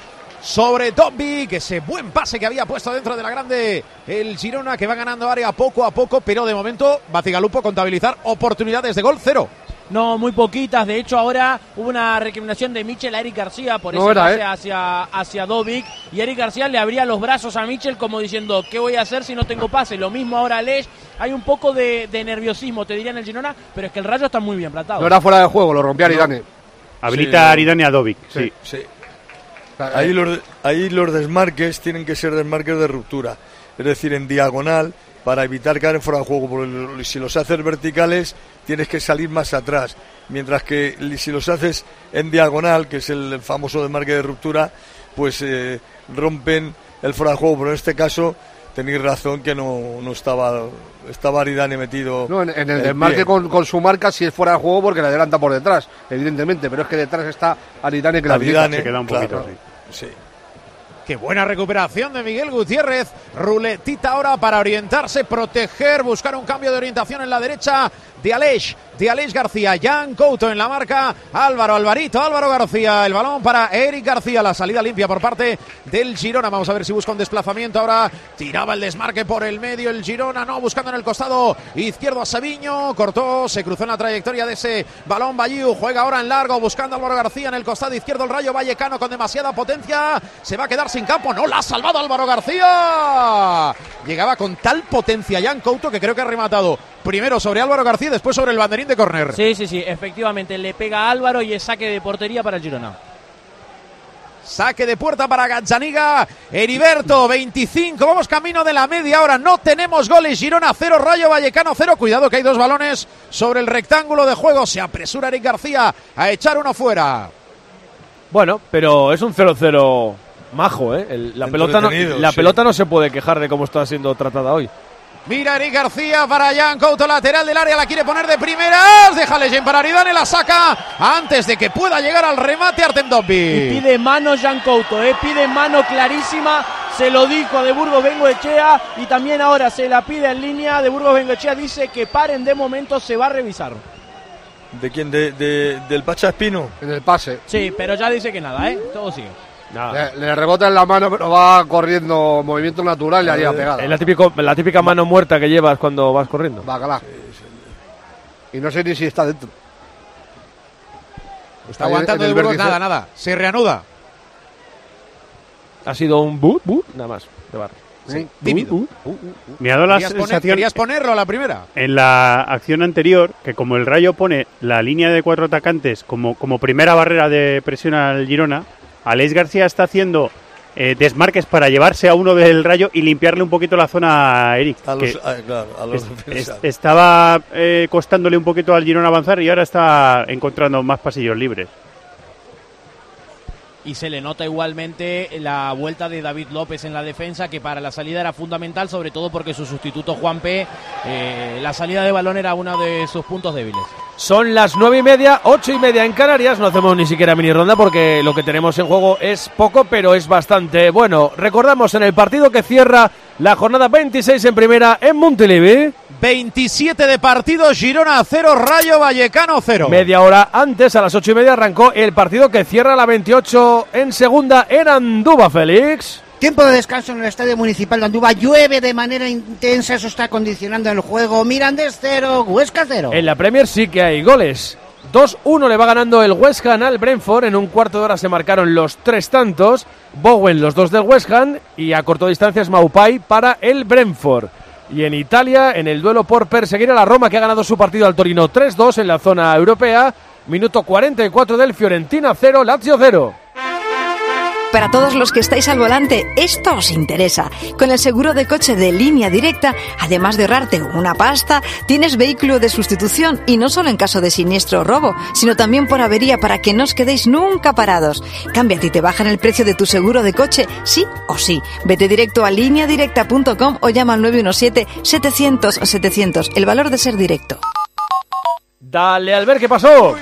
sobre Dobby, que ese buen pase que había puesto dentro de la grande el Girona, que va ganando área poco a poco, pero de momento Bacigalupo contabilizar oportunidades de gol cero. No, muy poquitas. De hecho, ahora hubo una recriminación de Michel a Eric García por No ese era, pase ¿eh? hacia, hacia Dovic. Y Eric García le abría los brazos a Michel como diciendo, ¿qué voy a hacer si no tengo pase? Lo mismo ahora Lech. Hay un poco de, de nerviosismo, te diría en el Girona, pero es que el Rayo está muy bien plantado. No era fuera de juego, lo rompía Aridane. Habilita Sí, a Aridane a Dovic, sí. Sí. Ahí los, ahí los desmarques tienen que ser desmarques de ruptura, es decir, en diagonal para evitar caer fuera de juego. Porque si los haces verticales, tienes que salir más atrás. Mientras que si los haces en diagonal, que es el famoso desmarque de ruptura, pues eh, rompen el fuera de juego. Pero en este caso tenéis razón que no, no estaba, estaba Aridane metido. No, en, en el el desmarque con, con su marca si es fuera de juego porque le adelanta por detrás, evidentemente, pero es que detrás está Aridane que la Aridane. Se queda un claro, poquito, sí. Qué buena recuperación de Miguel Gutiérrez. Ruletita ahora para orientarse, proteger, buscar un cambio de orientación en la derecha de Aleix, de García. Jan Couto en la marca. Álvaro Alvarito, Álvaro García. El balón para Eric García. La salida limpia por parte del Girona. Vamos a ver si busca un desplazamiento ahora. Tiraba el desmarque por el medio el Girona. No, buscando en el costado izquierdo a Sabiño. Cortó, se cruzó en la trayectoria de ese balón. Bayou juega ahora en largo, buscando a Álvaro García en el costado izquierdo. El Rayo Vallecano con demasiada potencia. Se va a quedar sin campo. No la ha salvado Álvaro García. Llegaba con tal potencia Jan Couto que creo que ha rematado primero sobre Álvaro García y después sobre el banderín de córner. Sí, sí, sí, efectivamente. Le pega a Álvaro y es saque de portería para el Girona. Saque de puerta para Gazzaniga. Heriberto, 25. Vamos camino de la media hora. No tenemos goles. Girona 0, Rayo Vallecano 0. Cuidado que hay dos balones sobre el rectángulo de juego. Se apresura Eric García a echar uno fuera. Bueno, pero es un 0-0 majo, ¿eh? El- la pelota, no, la sí. pelota no se puede quejar de cómo está siendo tratada hoy. Mira Eric García para Jan Couto, lateral del área, la quiere poner de primeras. Déjale Jen para Aridane, la saca antes de que pueda llegar al remate Artem Y Dobby. pide mano Jan Couto, ¿eh? pide mano clarísima. Se lo dijo de Burgos Bengoechea y también ahora se la pide en línea. De Burgos Bengoechea dice que paren de momento, se va a revisar. ¿De quién? ¿De, de- del Pacha Espino? En el pase. Sí, pero ya dice que nada, ¿eh? Todo sigue. Le, le rebota en la mano, pero va corriendo movimiento natural y haría pegada. Es la, típico, la típica mano muerta que llevas cuando vas corriendo. Bacalá. Y no sé ni si está dentro. Está aguantando el Burgos, vértice. nada, nada. Se reanuda. Ha sido un boot, boot, nada más, de bar. Sí, tímido. Me ha dado la Querías, poner- sensación querías ponerlo a la primera. en la acción anterior que como el Rayo pone la línea de cuatro atacantes como, como primera barrera de presión al Girona, Aleix García está haciendo eh, desmarques para llevarse a uno del Rayo y limpiarle un poquito la zona a Eric. A los, que ah, claro, a los es- defensas. es- estaba eh, costándole un poquito al Girona avanzar y ahora está encontrando más pasillos libres. Y se le nota igualmente la vuelta de David López en la defensa, que para la salida era fundamental, sobre todo porque su sustituto Juan P, eh, la salida de balón era uno de sus puntos débiles. Son las nueve y media, ocho y media en Canarias. No hacemos ni siquiera mini ronda porque lo que tenemos en juego es poco, pero es bastante bueno. Recordamos en el partido que cierra la jornada 26 en primera en Montilivi. 27 de partido, Girona 0, Rayo Vallecano 0. Media hora antes, a las ocho y media, arrancó el partido que cierra la 28 en segunda en Andúba, Félix. Tiempo de descanso en el Estadio Municipal de Andúba. Llueve de manera intensa, eso está condicionando el juego. Mirandés 0, Huesca 0. En la Premier sí que hay goles. 2-1 le va ganando el West Ham al Brentford. En un cuarto de hora se marcaron los tres tantos. Bowen los dos del West Ham y a corto distancia es Maupai para el Brentford. Y en Italia, en el duelo por perseguir a la Roma que ha ganado su partido al Torino 3-2 en la zona europea. Minuto 44 del Fiorentina 0, Lazio 0. Para todos los que estáis al volante, esto os interesa. Con el seguro de coche de línea directa, además de ahorrarte una pasta, tienes vehículo de sustitución y no solo en caso de siniestro o robo, sino también por avería para que no os quedéis nunca parados. Cámbiate y te bajan el precio de tu seguro de coche, sí o sí. Vete directo a lineadirecta.com o llama al 917-700-700. El valor de ser directo. Dale al ver qué pasó.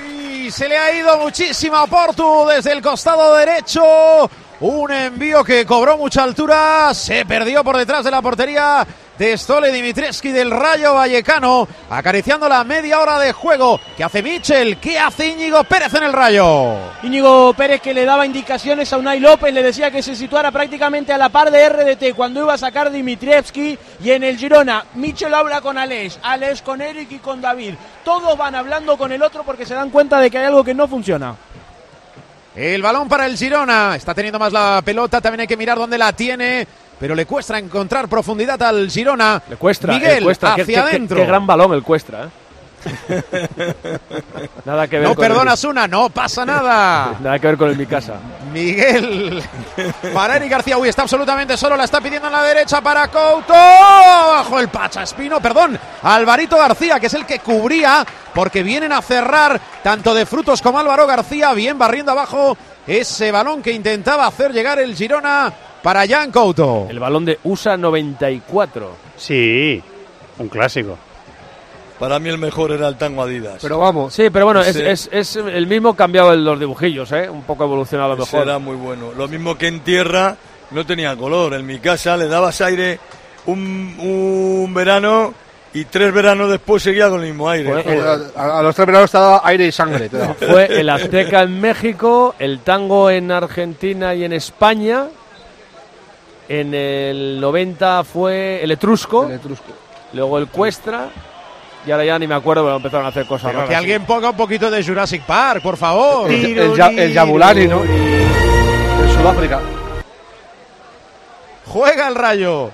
Y se le ha ido muchísima Portu desde el costado derecho. Un envío que cobró mucha altura. Se perdió por detrás de la portería de Stole Dimitreski del Rayo Vallecano. Acariciando la media hora de juego. ¿Qué hace Michel? ¿Qué hace Íñigo Pérez en el Rayo? Íñigo Pérez que le daba indicaciones a Unai López, le decía que se situara prácticamente a la par de RDT cuando iba a sacar Dimitrievski y en el Girona, Michel habla con Alex, Alex con Eric y con David. Todos van hablando con el otro porque se dan cuenta de que hay algo que no funciona. El balón para el Girona. Está teniendo más la pelota. También hay que mirar dónde la tiene. Pero le cuesta encontrar profundidad al Girona. Le cuesta, Miguel, le cuesta. hacia Qué- adentro. Qué, gran balón el cuestra. ¿eh? Nada que ver No con el- perdonas una, no pasa nada. Nada que ver con el mi casa. Miguel para Eric García. Uy, está absolutamente solo. La está pidiendo en la derecha para Couto. Bajo el Pacha Espino, perdón. Alvarito García, que es el que cubría. Porque vienen a cerrar tanto de frutos como Álvaro García. Bien barriendo abajo ese balón que intentaba hacer llegar el Girona para Jan Couto. El balón de USA 94. Sí, un clásico. Para mí el mejor era el tango Adidas. Pero vamos. Sí, pero bueno, es, es- es el mismo cambiado en los dibujillos, ¿eh? Un poco evolucionado a lo mejor. era muy bueno. Lo mismo que en tierra no tenía color. En mi casa le dabas aire un, un verano y tres veranos después seguía con el mismo aire. A, a los tres veranos te daba aire y sangre. Fue el Azteca en México, el tango en Argentina y en España. En el 90 fue el Etrusco. El etrusco. Luego el Cuestra. Y ahora ya ni me acuerdo, pero empezaron a hacer cosas Pero raras. que alguien ponga un poquito de Jurassic Park, por favor. El, el, Ya- el Yabulani, ¿no? En Sudáfrica. Juega el rayo.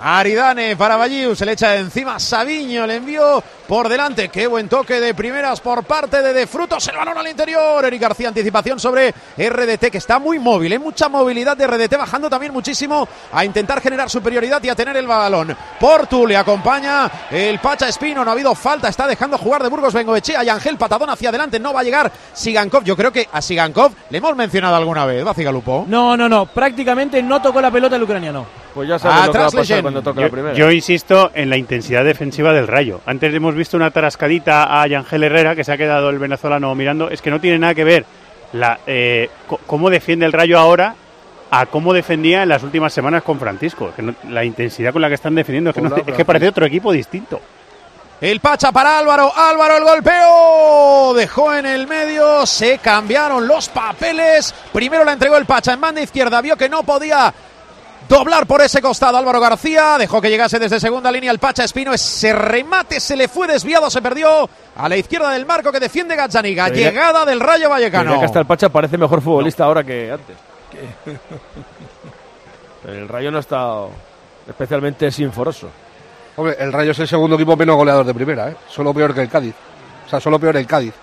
Aridane para Balliu, se le echa encima Sabiño, le envió por delante. Qué buen toque de primeras por parte de De Frutos. El balón al interior. Eric García, anticipación sobre RDT, que está muy móvil. Hay mucha movilidad de RDT, bajando también muchísimo a intentar generar superioridad y a tener el balón. Portu le acompaña el Pacha Espino. No ha habido falta, está dejando jugar de Burgos Bengoechea y Ángel Patadón hacia adelante. No va a llegar Sigankov. Yo creo que a Sigankov le hemos mencionado alguna vez, ¿va, Cigalupo? No, no, no, prácticamente no tocó la pelota el ucraniano. Pues ya sabes lo que va a Atrás pasar Leyen. cuando toque la Yo, primera. yo insisto en la intensidad defensiva del Rayo. Antes hemos visto una tarascadita a Yangel Herrera, que se ha quedado el venezolano mirando. Es que no tiene nada que ver la, eh, cómo defiende el Rayo ahora a cómo defendía en las últimas semanas con Francisco. Que no- la intensidad con la que están defendiendo es que, no- es que parece otro equipo distinto. El Pacha para Álvaro. Álvaro el golpeo. Dejó en el medio. Se cambiaron los papeles. Primero la entregó el Pacha en banda izquierda. Vio que no podía doblar por ese costado Álvaro García. Dejó que llegase desde segunda línea el Pacha Espino. Ese remate se le fue desviado. Se perdió a la izquierda del marco que defiende Gazzaniga. Pero ya- Llegada del Rayo Vallecano. Que hasta el Pacha parece mejor futbolista ahora que antes. El Rayo no está especialmente sinforoso. Hombre, el Rayo es el segundo equipo menos goleador de primera, ¿eh? Solo peor que el Cádiz. O sea, solo peor el Cádiz.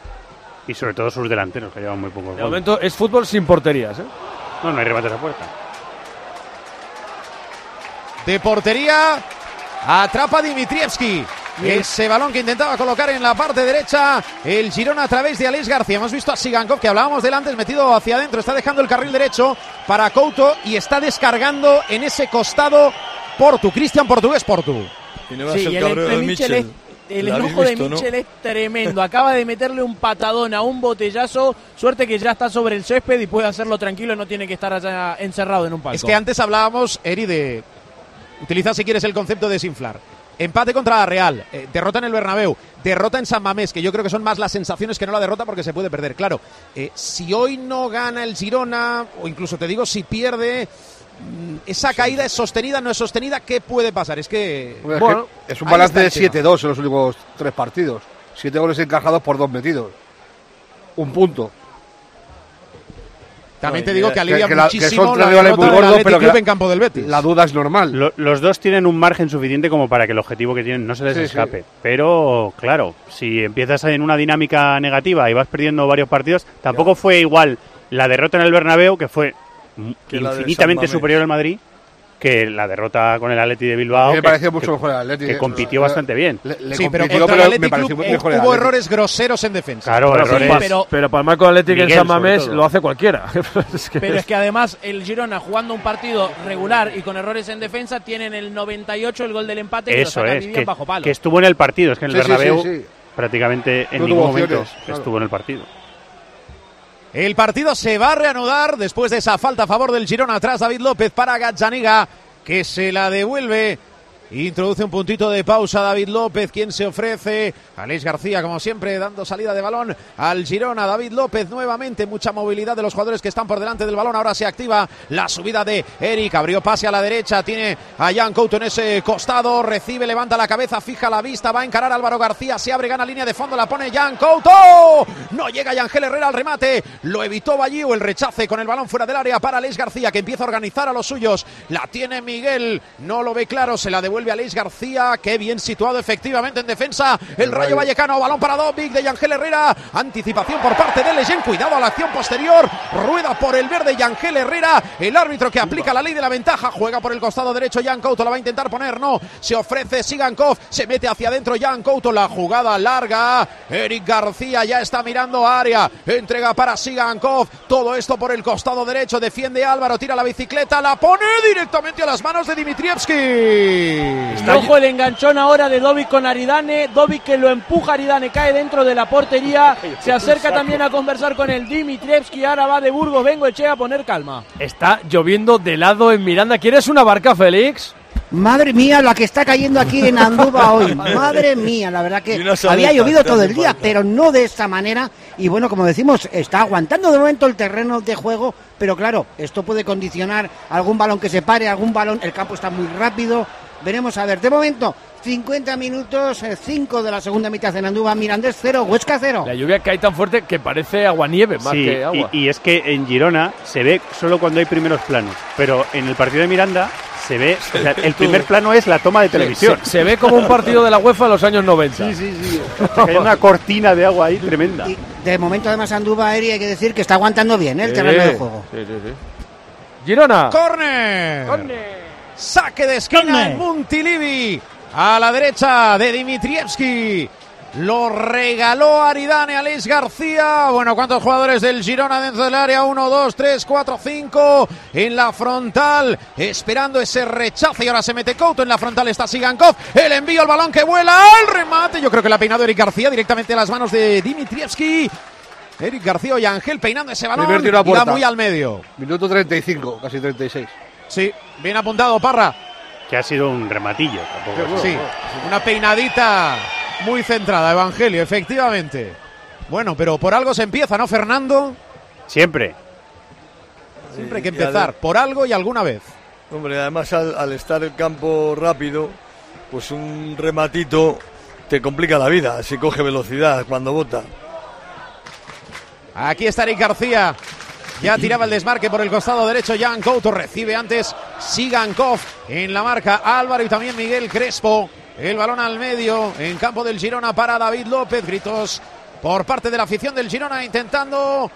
Y sobre todo sus delanteros, que llevan muy pocos De goles. momento es fútbol sin porterías. ¿eh? No, no hay remates a puerta. De portería. Atrapa Dimitrievski. Ese balón que intentaba colocar en la parte derecha el Girona a través de Alex García. Hemos visto a Sigankov, que hablábamos del antes, metido hacia adentro. Está dejando el carril derecho para Couto y está descargando en ese costado Portu. Cristian Portugués Portu. Y no va a Sí, ser el, cabreo de Mitchell. es- el ¿La habéis enojo de no? Mitchell es tremendo. Acaba de meterle un patadón a un botellazo. Suerte que ya está sobre el césped y puede hacerlo tranquilo. No tiene que estar allá encerrado en un palco. Es que antes hablábamos, Eri, de. Utiliza si quieres el concepto de desinflar. Empate contra la Real, eh, derrota en el Bernabéu, derrota en San Mamés, que yo creo que son más las sensaciones que no la derrota porque se puede perder. Claro, eh, si hoy no gana el Girona, o incluso te digo si pierde, mm, esa caída es sostenida, no es sostenida, ¿qué puede pasar? Es que. Hombre, es, bueno, que es un balance de el tema. 7-2 en los últimos tres partidos. Siete goles encajados por dos metidos. Un punto. También te digo que alivia la- que muchísimo la tres rivales derrota del Athletic pero que Club la- en campo del Betis. La duda es normal. Lo- los dos tienen un margen suficiente como para que el objetivo que tienen no se les Sí, sí. escape. Pero, claro, si empiezas en una dinámica negativa y vas perdiendo varios partidos, tampoco fue igual la derrota en el Bernabéu, que fue Que la infinitamente superior al Madrid, que la derrota con el Atleti de Bilbao. que- pareció mucho que- mejor el Atleti. Que eh. compitió bastante bien. Le, le Sí, pero compitió, contra el me Club mejor hubo Atleti. errores groseros en defensa. Claro, Pero, errores. sí, pero- pero palmar con Atlético en San Mamés lo hace cualquiera. Es que- Pero es que además el Girona jugando un partido regular y con errores en defensa tienen el 98 el gol del empate lo Eso es, que, bajo palo. que estuvo en el partido. Es que en el Sí, Bernabéu prácticamente en No ningún momento claro. estuvo en el partido. El partido se va a reanudar después de esa falta a favor del Girona atrás David López para Gazzaniga que se la devuelve. Introduce un puntito de pausa David López, quien se ofrece. Alex García, como siempre, dando salida de balón al Girona. David López nuevamente, mucha movilidad de los jugadores que están por delante del balón. Ahora se activa la subida de Eric. Abrió pase a la derecha, tiene a Jan Couto en ese costado. Recibe, levanta la cabeza, fija la vista, va a encarar a Álvaro García. Se abre, gana línea de fondo, la pone Jan Couto. No llega Yangel Herrera al remate. Lo evitó Ballío, el rechace con el balón fuera del área para Alex García, que empieza a organizar a los suyos. La tiene Miguel, no lo ve claro, se la devuelve a Alex García. Qué bien situado efectivamente en defensa. El Rayo Vallecano, balón para Dovic de Yangel Herrera. Anticipación por parte de Leyen, cuidado a la acción posterior. Rueda por el verde Yangel Herrera. El árbitro que aplica la ley de la ventaja. Juega por el costado derecho Jan Couto, la va a intentar poner, no. Se ofrece Sigankov, se mete hacia adentro Jan Couto. La jugada larga. Eric García ya está mirando área. Entrega para Sigankov. Todo esto por el costado derecho. Defiende Álvaro, tira la bicicleta, la pone directamente a las manos de Dimitrievski. Ojo el enganchón ahora de Dovic con Aridane. Dovic que lo empuja Aridane, cae dentro de la portería. Se acerca también a conversar con el Dimitrievski. Ahora va de Burgos. Vengo, eché a poner calma. Está lloviendo de lado en Miranda. ¿Quieres una barca, Félix? Madre mía, la que está cayendo aquí en Andúba hoy. Madre mía, la verdad que saleta, había llovido todo el día, pero no de esta manera. Y bueno, como decimos, está aguantando de momento el terreno de juego, pero claro, esto puede condicionar algún balón que se pare, algún balón. El campo está muy rápido. Veremos a ver. De momento, 50 minutos, 5 de la segunda mitad en Andúba, Mirandés 0, Huesca 0. La lluvia cae tan fuerte que parece aguanieve más Sí, que agua. y, y es que en Girona se ve solo cuando hay primeros planos, pero en el partido de Miranda se ve, o sea, el primer plano es la toma de televisión. Se, se ve como un partido de la UEFA en los años 90. Sí, sí, sí. Hay una cortina de agua ahí tremenda. Y de momento, además, Andúba, Eri, hay que decir que está aguantando bien ¿eh? el Sí, terreno de juego. sí, sí, sí. Girona. Corner. Saque de esquina en Montilivi. A la derecha de Dimitrievski. Lo regaló Aridane Alex García. Bueno, ¿cuántos jugadores del Girona dentro del área? Uno, dos, tres, cuatro, cinco. En la frontal, esperando ese rechazo. Y ahora se mete Couto. En la frontal está Sigankov. El envío, el balón que vuela. al remate. Yo creo que la ha peinado Eric García directamente a las manos de Dimitrievski. Eric García y Ángel peinando ese balón. Primer tiro a y va muy al medio. Minuto 35, casi 36. Sí, bien apuntado, Parra. Que ha sido un rematillo. tampoco. Sí, una peinadita muy centrada, Evangelio, efectivamente. Bueno, pero por algo se empieza, ¿no, Fernando? Siempre. Siempre hay que empezar, por algo y alguna vez. Hombre, además al, al estar el campo rápido, pues un rematito te complica la vida si coge velocidad cuando bota. Aquí está Eric García. Ya tiraba el desmarque por el costado derecho. Jan Couto recibe antes Sigankov en la marca. Álvaro y también Miguel Crespo. El balón al medio en campo del Girona para David López. Gritos por parte de la afición del Girona intentando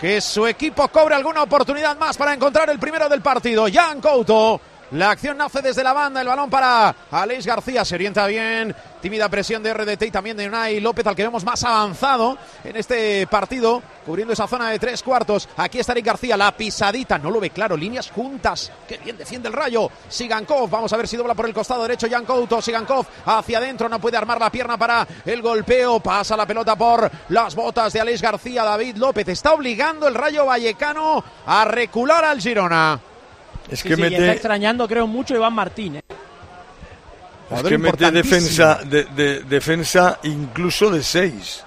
que su equipo cobre alguna oportunidad más para encontrar el primero del partido. Jan Couto. La acción nace desde la banda, el balón para Aleix García, se orienta bien, tímida presión de RDT y también de Unai López, al que vemos más avanzado en este partido, cubriendo esa zona de tres cuartos. Aquí está Eric García, la pisadita, no lo ve claro, líneas juntas, qué bien defiende el rayo. Sigankov, vamos a ver si dobla por el costado derecho Jan Couto, Sigankov hacia adentro, no puede armar la pierna para el golpeo, pasa la pelota por las botas de Aleix García, David López, está obligando el rayo vallecano a recular al Girona. Es Sí, que sí, mete, está extrañando, creo, mucho Iván Martín. ¿eh? Es que mete defensa, de, de- defensa incluso de 6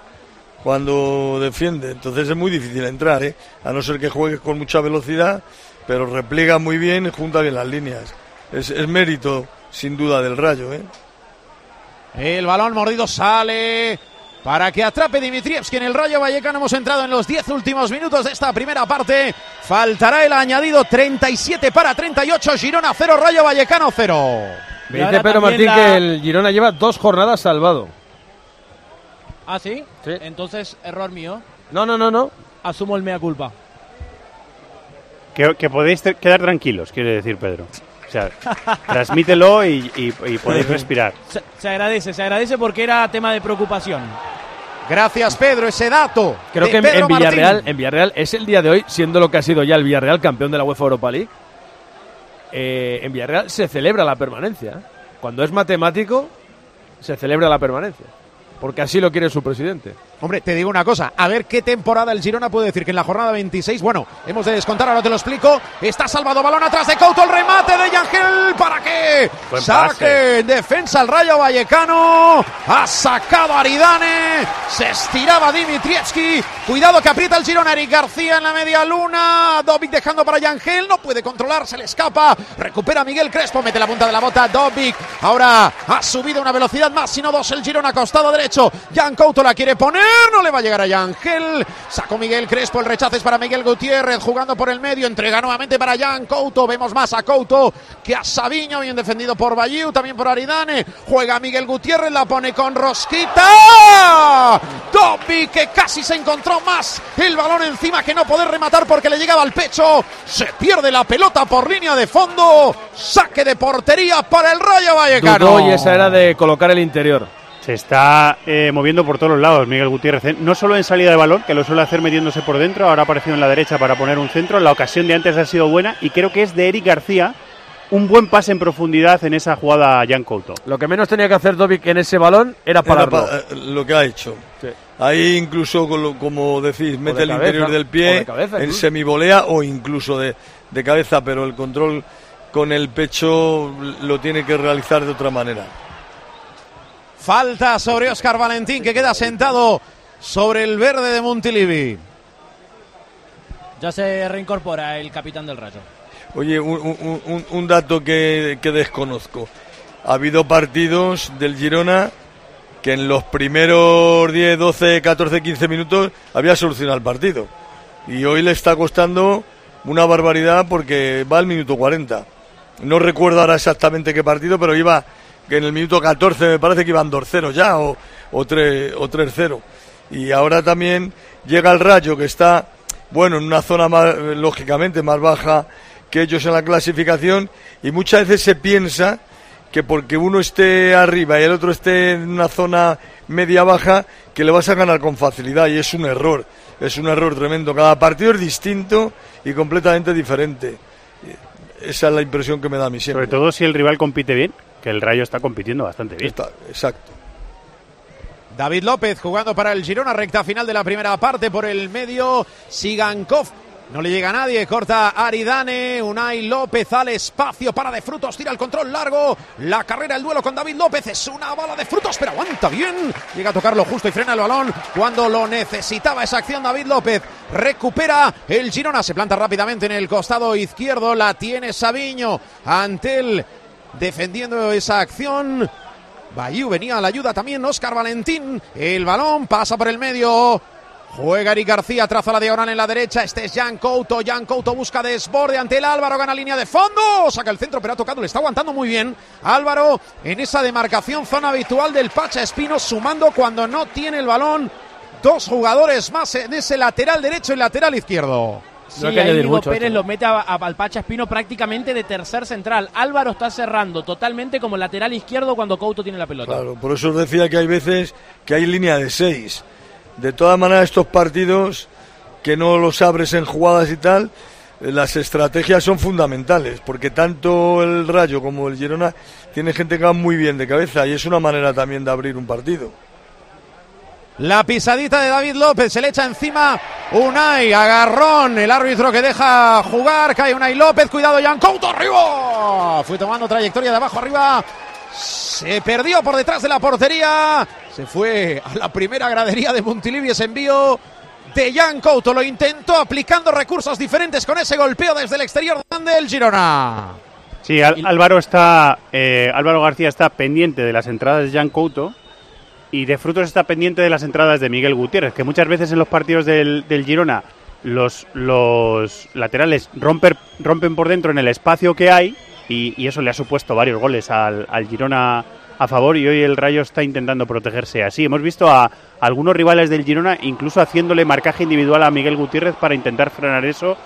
cuando defiende. Entonces es muy difícil entrar, ¿eh? a no ser que juegue con mucha velocidad, pero repliega muy bien y junta bien las líneas. Es, es mérito, sin duda, del rayo. ¿eh? El balón mordido sale para que atrape Dimitrievski en el Rayo Vallecano. Hemos entrado en los 10 últimos minutos de esta primera parte. Faltará el añadido 37 para 38. Girona 0, Rayo Vallecano 0. Me dice Pedro Martín que el Girona lleva dos jornadas salvado. ¿Ah, sí? Entonces, error mío. No, no, no, no. Asumo el mea culpa. Que, que podéis quedar tranquilos, quiere decir Pedro. O sea, transmítelo y, y- y podéis respirar. Se, se agradece, se agradece porque era tema de preocupación. Gracias, Pedro, ese dato. Creo de que en, Pedro en Villarreal, Martín. en Villarreal es el día de hoy, siendo lo que ha sido ya el Villarreal campeón de la UEFA Europa League. Eh, en Villarreal se celebra la permanencia. Cuando es matemático, se celebra la permanencia. Porque así lo quiere su presidente. Hombre, te digo una cosa, a ver qué temporada el Girona puede decir que en la jornada 26, bueno, hemos de descontar, ahora te lo explico, está salvado balón atrás de Couto, el remate de Yangel, ¿para qué? Buen Saque, pase. defensa al Rayo Vallecano, ha sacado Aridane, se estiraba Dimitrievski, cuidado que aprieta el Girona, Eric García en la media luna, Dobic dejando para Yangel, no puede controlar, se le escapa, recupera Miguel Crespo, mete la punta de la bota, Dobic, ahora ha subido una velocidad más, sino dos el Girona, costado derecho, Jan Couto la quiere poner, no le va a llegar a Yangel, sacó Miguel Crespo, el rechazo es para Miguel Gutiérrez, jugando por el medio, entrega nuevamente para Jan Couto, vemos más a Couto que a Sabiño, bien defendido por Bayou, también por Aridane, juega Miguel Gutiérrez, la pone con Rosquita, Dobby que casi se encontró más el balón encima que no poder rematar porque le llegaba al pecho, se pierde la pelota por línea de fondo, saque de portería para el Rayo Vallecano. Y esa era de colocar el interior. Se está eh, moviendo por todos los lados Miguel Gutiérrez. ¿eh? No solo en salida de balón, que lo suele hacer metiéndose por dentro, ahora ha aparecido en la derecha para poner un centro. La ocasión de antes ha sido buena y creo que es de Eric García un buen pase en profundidad en esa jugada a Jan Couto. Lo que menos tenía que hacer Dovic en ese balón era Era pararlo. pa- eh, lo que ha hecho. Sí. Ahí incluso, con lo- como decís, mete de el cabeza, interior del o de pie cabeza en semivolea o incluso de, de cabeza, pero el control con el pecho lo tiene que realizar de otra manera. Falta sobre Oscar Valentín que queda sentado sobre el verde de Montilivi. Ya se reincorpora el capitán del Rayo. Oye, un, un- un- un dato que, que desconozco. Ha habido partidos del Girona que en los primeros 10, 12, 14, 15 minutos había solucionado el partido. Y hoy le está costando una barbaridad porque va al minuto 40. No recuerdo ahora exactamente qué partido, pero iba que en el minuto 14 me parece que iban 2-0 ya o, o 3 o 3-0. Y ahora también llega el Rayo que está, bueno, en una zona eh, lógicamente más baja que ellos en la clasificación y muchas veces se piensa que porque uno esté arriba y el otro esté en una zona media baja, que le vas a ganar con facilidad y es un error, es un error tremendo. Cada partido es distinto y completamente diferente. Esa es la impresión que me da a mí siempre. Sobre todo si el rival compite bien, que el Rayo está compitiendo bastante bien. Está- exacto. David López jugando para el Girona, recta final de la primera parte por el medio. Sigankov No le llega a nadie, corta Aridane, Unai López al espacio para de frutos, tira el control largo, la carrera, el duelo con David López, es una bala de frutos, pero aguanta bien, llega a tocarlo justo y frena el balón cuando lo necesitaba esa acción David López, recupera el Girona, se planta rápidamente en el costado izquierdo, la tiene Sabiño, ante él defendiendo esa acción, Bayou venía a la ayuda también, Oscar Valentín, el balón pasa por el medio, Juega Eric García, traza la diagonal en la derecha. Este es Jan Couto. Jan Couto busca desborde ante el Álvaro. Gana línea de fondo. Saca el centro, pero ha tocado. Le está aguantando muy bien. Álvaro en esa demarcación, zona habitual del Pacha Espino, sumando cuando no tiene el balón. Dos jugadores más en ese lateral derecho y lateral izquierdo. Sí, ahí Pérez lo mete a, al Pacha Espino prácticamente de tercer central. Álvaro está cerrando totalmente como lateral izquierdo cuando Couto tiene la pelota. Claro, por eso os decía que hay veces que hay línea de seis de todas maneras, estos partidos que no los abres en jugadas y tal, eh, las estrategias son fundamentales, porque tanto el Rayo como el Girona tiene gente que va muy bien de cabeza y es una manera también de abrir un partido. La pisadita de David López, se le echa encima Unai, agarrón, el árbitro que deja jugar, cae Unai López, cuidado Jan Couto, arriba, fue tomando trayectoria de abajo arriba, se perdió por detrás de la portería. Se fue a la primera gradería de Montilivi ese envío de Jan Couto. Lo intentó aplicando recursos diferentes con ese golpeo desde el exterior del Girona. Sí, Álvaro está eh, Álvaro García está pendiente de las entradas de Jan Couto y de Frutos está pendiente de las entradas de Miguel Gutiérrez, que muchas veces en los partidos del, Girona los, los laterales romper, rompen por dentro en el espacio que hay y, eso le ha supuesto varios goles al, Girona a favor y hoy el Rayo está intentando protegerse así. Hemos visto a, algunos rivales del Girona incluso haciéndole marcaje individual a Miguel Gutiérrez para intentar frenar eso,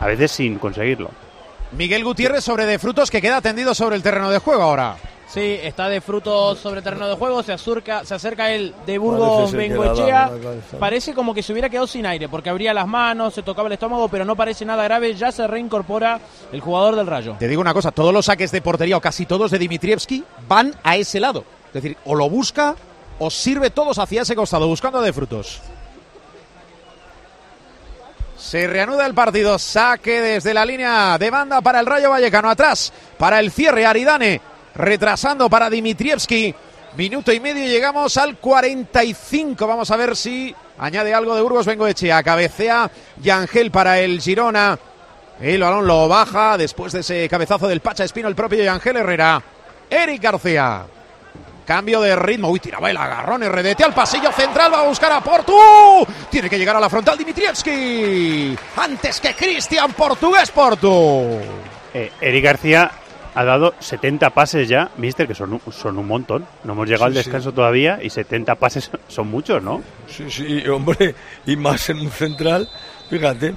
a veces sin conseguirlo. Miguel Gutiérrez sobre de frutos que queda tendido sobre el terreno de juego ahora. Sí, está de frutos sobre terreno de juego, se acerca, se acerca el de Burgos Bengoechea. Parece como que se hubiera quedado sin aire, porque abría las manos, se tocaba el estómago, pero no parece nada grave, ya se reincorpora el jugador del Rayo. Te digo una cosa, todos los saques de portería, o casi todos de Dimitrievski, van a ese lado. Es decir, o lo busca o sirve todos hacia ese costado, buscando de frutos. Se reanuda el partido, saque desde la línea de banda para el Rayo Vallecano, atrás para el cierre Aridane retrasando para Dimitrievski. Minuto y medio, llegamos al 45. Vamos a ver si añade algo de Burgos Bengoechea. Cabecea Yangel para el Girona. El balón lo baja después de ese cabezazo del Pacha Espino, el propio Yangel Herrera. Eric García. Cambio de ritmo. Uy, tiraba el agarrón. RDT al pasillo central. Va a buscar a Portu. Tiene que llegar a la frontal Dimitrievski. Antes que Cristian Portugués Portu. Eh, Eric García ha dado 70 pases ya, mister, que son, son un montón. No hemos llegado al descanso todavía y 70 pases son muchos, ¿no? Sí, sí, hombre, y más en un central, fíjate.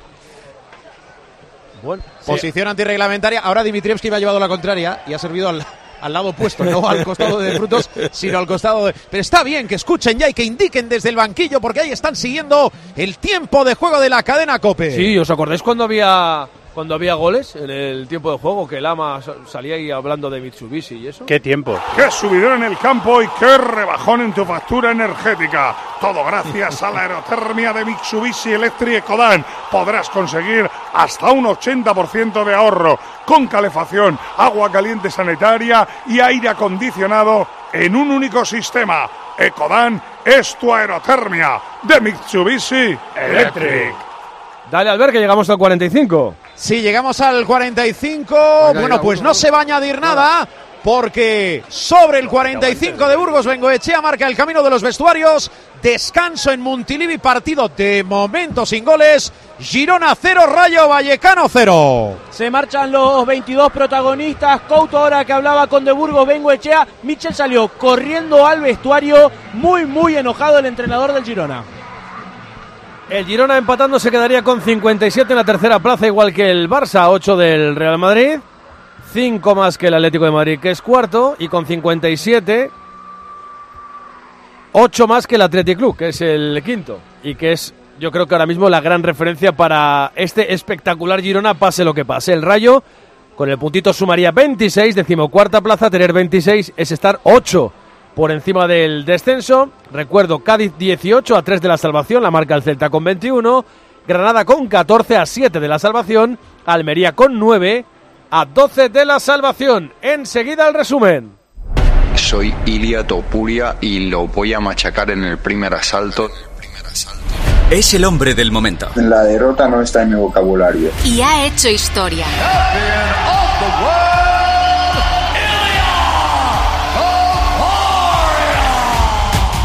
Bueno, posición antirreglamentaria. Ahora Dimitrievski me ha llevado la contraria y ha servido al, al lado opuesto, no al costado de Frutos, sino al costado de... Pero está bien que escuchen ya y que indiquen desde el banquillo, porque ahí están siguiendo el tiempo de juego de la cadena COPE. Sí, ¿os acordáis cuando había cuando había goles en el tiempo de juego, que Lama salía ahí hablando de Mitsubishi y eso. ¿Qué tiempo? Qué subidón en el campo y qué rebajón en tu factura energética. Todo gracias a la aerotermia de Mitsubishi Electric Ecodan. Podrás conseguir hasta un 80% de ahorro con calefacción, agua caliente sanitaria y aire acondicionado en un único sistema. Ecodan es tu aerotermia de Mitsubishi Electric. Dale, Albert, que llegamos al 45. Sí, llegamos al 45. bueno, pues no se va a añadir nada. Porque sobre el 45 de Burgos, Bengoechea marca el camino de los vestuarios. Descanso en Montilivi, partido de momento sin goles. Girona 0, Rayo Vallecano 0. Se marchan los 22 protagonistas. Couto ahora que hablaba con De Burgos, Bengoechea. Michel salió corriendo al vestuario. Muy, muy enojado el entrenador del Girona. El Girona empatando se quedaría con 57 en la tercera plaza, igual que el Barça, 8 del Real Madrid, 5 más que el Atlético de Madrid, que es cuarto, y con 57, 8 más que el Atlético Club, que es el quinto, y que es, yo creo que ahora mismo la gran referencia para este espectacular Girona, pase lo que pase. El Rayo, con el puntito sumaría 26, decimocuarta plaza, tener 26 es estar 8 por encima del descenso. Recuerdo, Cádiz 18 a 3 de la salvación, la marca el Celta con 21. Granada con 14 a 7 de la salvación, Almería con 9 a 12 de la salvación. Enseguida el resumen. Soy Ilia Topuria y lo voy a machacar en el primer asalto. Es el hombre del momento. La derrota no está en mi vocabulario. Y ha hecho historia.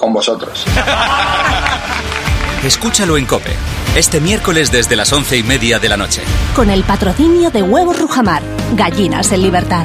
Con vosotros. Escúchalo en Cope, este miércoles desde las once y media de la noche. Con el patrocinio de Huevos Rujamar, gallinas en libertad.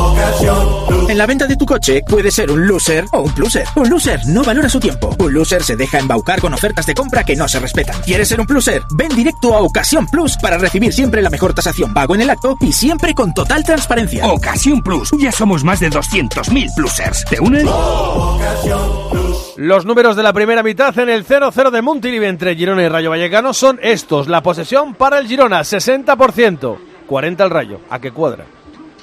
En la venta de tu coche puede ser un loser o un pluser. Un loser no valora su tiempo. Un loser se deja embaucar con ofertas de compra que no se respetan. ¿Quieres ser un pluser? Ven directo a Ocasión Plus para recibir siempre la mejor tasación pago en el acto y siempre con total transparencia. Ocasión Plus. Ya somos más de 200.000 plusers. ¿Te unes? Los números de la primera mitad en el 0-0 de Montilivi entre Girona y Rayo Vallecano son estos. La posesión para el Girona, 60%. 40 el Rayo. ¿A qué cuadra?